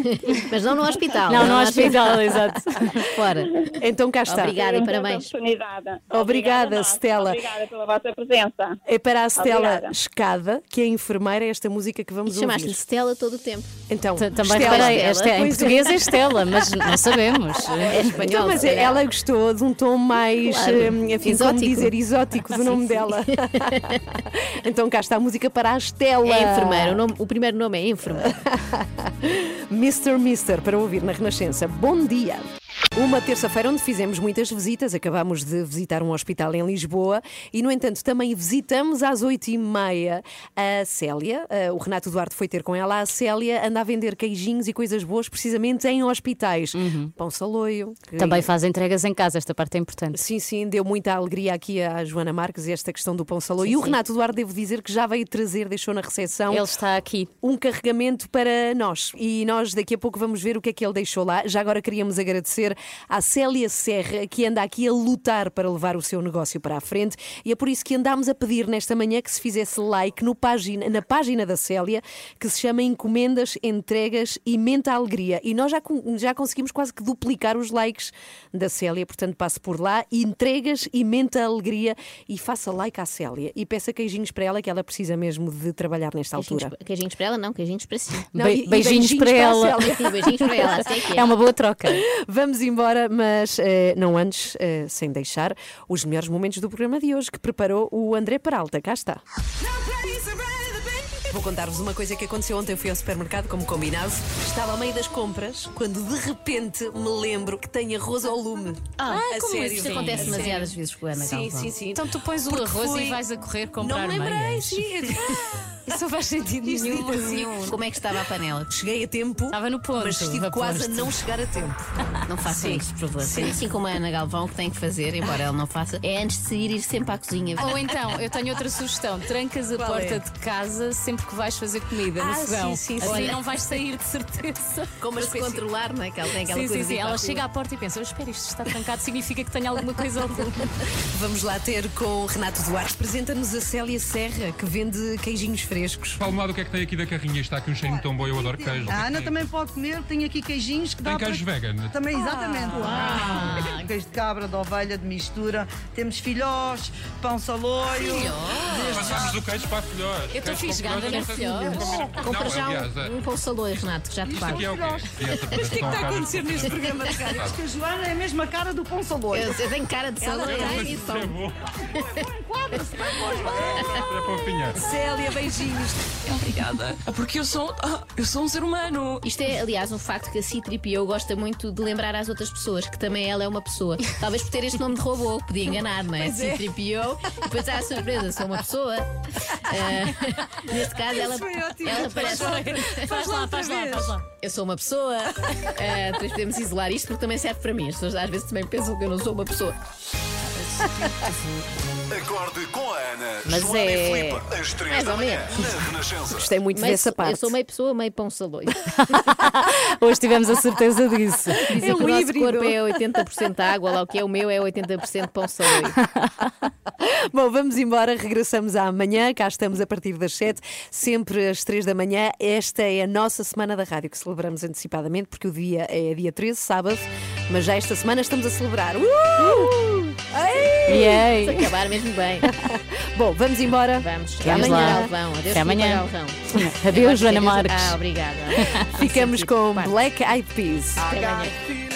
Mas não no hospital. Não, no hospital, exato. Fora. Então cá está. Obrigada e parabéns. oportunidade. Obrigada, a nós. Stella. Obrigada pela vossa presença. É para a Stella Obrigada. Escada, que é enfermeira, esta música que vamos E chamaste-lhe ouvir. Stella todo o tempo. Então, Também reparei, esta, em Pois é. português é Estela, mas não sabemos. É espanhol. Então, mas ela gostou de um tom mais, Claro. eh, enfim, como dizer, exótico do nome sim. dela. então cá está a música para a Estela. É enfermeira. O, nome- o primeiro nome é enfermeira. Mr. Mister, para ouvir na Renascença. Bom dia! Uma terça-feira onde fizemos muitas visitas, acabámos de visitar um hospital em Lisboa e, no entanto, também visitamos às oito e meia a Célia. Eh, O Renato Duarte foi ter com ela. A Célia anda a vender queijinhos e coisas boas precisamente em hospitais. Pão saloio. que- Uhum. Também faz entregas em casa, esta parte é importante. Sim, sim, deu muita alegria aqui à Joana Marques esta questão do pão saloio. E o Renato Duarte, devo dizer que já veio trazer, deixou na recepção Ele está aqui. um carregamento para nós. E nós daqui a pouco vamos ver o que é que ele deixou lá. Já agora queríamos agradecer à Célia Serra, que anda aqui a lutar para levar o seu negócio para a frente. E é por isso que andámos a pedir nesta manhã que se fizesse like no página, na página da Célia, que se chama Encomendas, Entregas e Menta Alegria. E nós já, já conseguimos quase que duplicar os likes da Célia. Portanto, passe por lá, entregas e menta alegria e faça like à Célia. E peça queijinhos para ela, que ela precisa mesmo de trabalhar nesta altura. Queijinhos, queijinhos para ela, não, queijinhos para si. Não, Be- e- e beijinhos, para ela. a Célia. E beijinhos para ela, sei que é. É uma boa troca. Vamos embora, mas eh, não antes, eh, sem deixar, os melhores momentos do programa de hoje que preparou o André Peralta. Cá está. Vou contar-vos uma coisa que aconteceu ontem. Eu fui ao supermercado, como combinado. Estava a meio das compras, quando de repente me lembro que tem arroz ao lume. Ah, a como sério. isso acontece A demasiadas vezes com a Ana Sim, Galvão. sim, sim. Então tu pões o Porque arroz foi- e vais a correr comprar Não me lembrei, meias. sim. Isso não faz sentido nenhum. assim, como é que estava a panela? Cheguei a tempo, Estava no ponto. mas estive quase a aposto. não chegar a tempo. Não façam Sim. isso, por favor. Sim. Assim como a Ana Galvão, o que tem que fazer, embora ela não faça, é antes de sair ir sempre à cozinha. Ou então, eu tenho outra sugestão: trancas a Qual porta é? de casa sempre que vais fazer comida no Ah, fogão. sim, sim, assim sim. não vais sair de certeza. Como Para se controlar, não é? Que ela tem aquela Sim, sim, coisa sim. ir Ela chega à porta e pensa: espera, isto está trancado, significa que tenho alguma coisa ao lume. Vamos lá ter com o Renato Duarte. Apresenta-nos a Célia Serra, que vende queijinhos frescos. Fala-me lá do que é que tem aqui da carrinha. Está aqui um cheirinho tão bom, eu adoro queijo. A Ana também pode comer, tem aqui queijinhos que dá Tem queijo para... vegan? Também, exatamente. Ah. Queijo de cabra, de ovelha, de mistura. Temos filhós, pão saloio. Passamos do queijo para a filhós. Eu estou fisgada na não combina- Compra já aliás, é- um, um pão saloio, Renato, que já te Isto pago. aqui é o quê? O que é que está a acontecer neste programa de rádio? Acho que a Joana é a mesma cara do pão saloio. Eu, eu tenho cara de Ela saloio. tem é isso. É bom. Enquadra-se, vai É fofinha. Célia, beijinhos. Obrigada. Porque eu sou, ah, eu sou um ser humano. Isto é, aliás, um facto que a C-3PO gosta muito de lembrar às outras pessoas que também ela é uma pessoa. Talvez por ter este nome de robô, podia enganar, não é? Pois é. C-3PO, e depois há a surpresa, sou uma pessoa. Ah, neste caso, ela, ela parece. Faz lá, faz lá, faz lá. Eu sou uma pessoa. Depois podemos isolar isto porque também serve para mim. As pessoas às vezes também pensam que eu não sou uma pessoa. Acorde com a Ana, Mas Joana é- e Filipe, às 3 Mais da ou manhã, menos. na Renascença. Gostei muito Meio- dessa parte. Eu sou meio pessoa, meio pão saloio. Hoje tivemos a certeza disso. Dizem É que um o nosso híbrido. corpo é 80% água, lá o que é o meu é 80% pão saloio. Bom, vamos embora, regressamos amanhã, cá estamos a partir das 7, sempre às 3 da manhã. Esta é a nossa semana da rádio que celebramos antecipadamente, porque o dia é dia 13, sábado, mas já esta semana estamos a celebrar. Uh! Ei! Yay! Se acabar mesmo bem. Bom, vamos embora. Vamos. Até Amanhã, amanhã. Galvão. Adeus, Até amanhã. Galvão. Adeus, Joana. Marques. Ah, obrigada. Ficamos com. Black Eyed Peas. Até amanhã.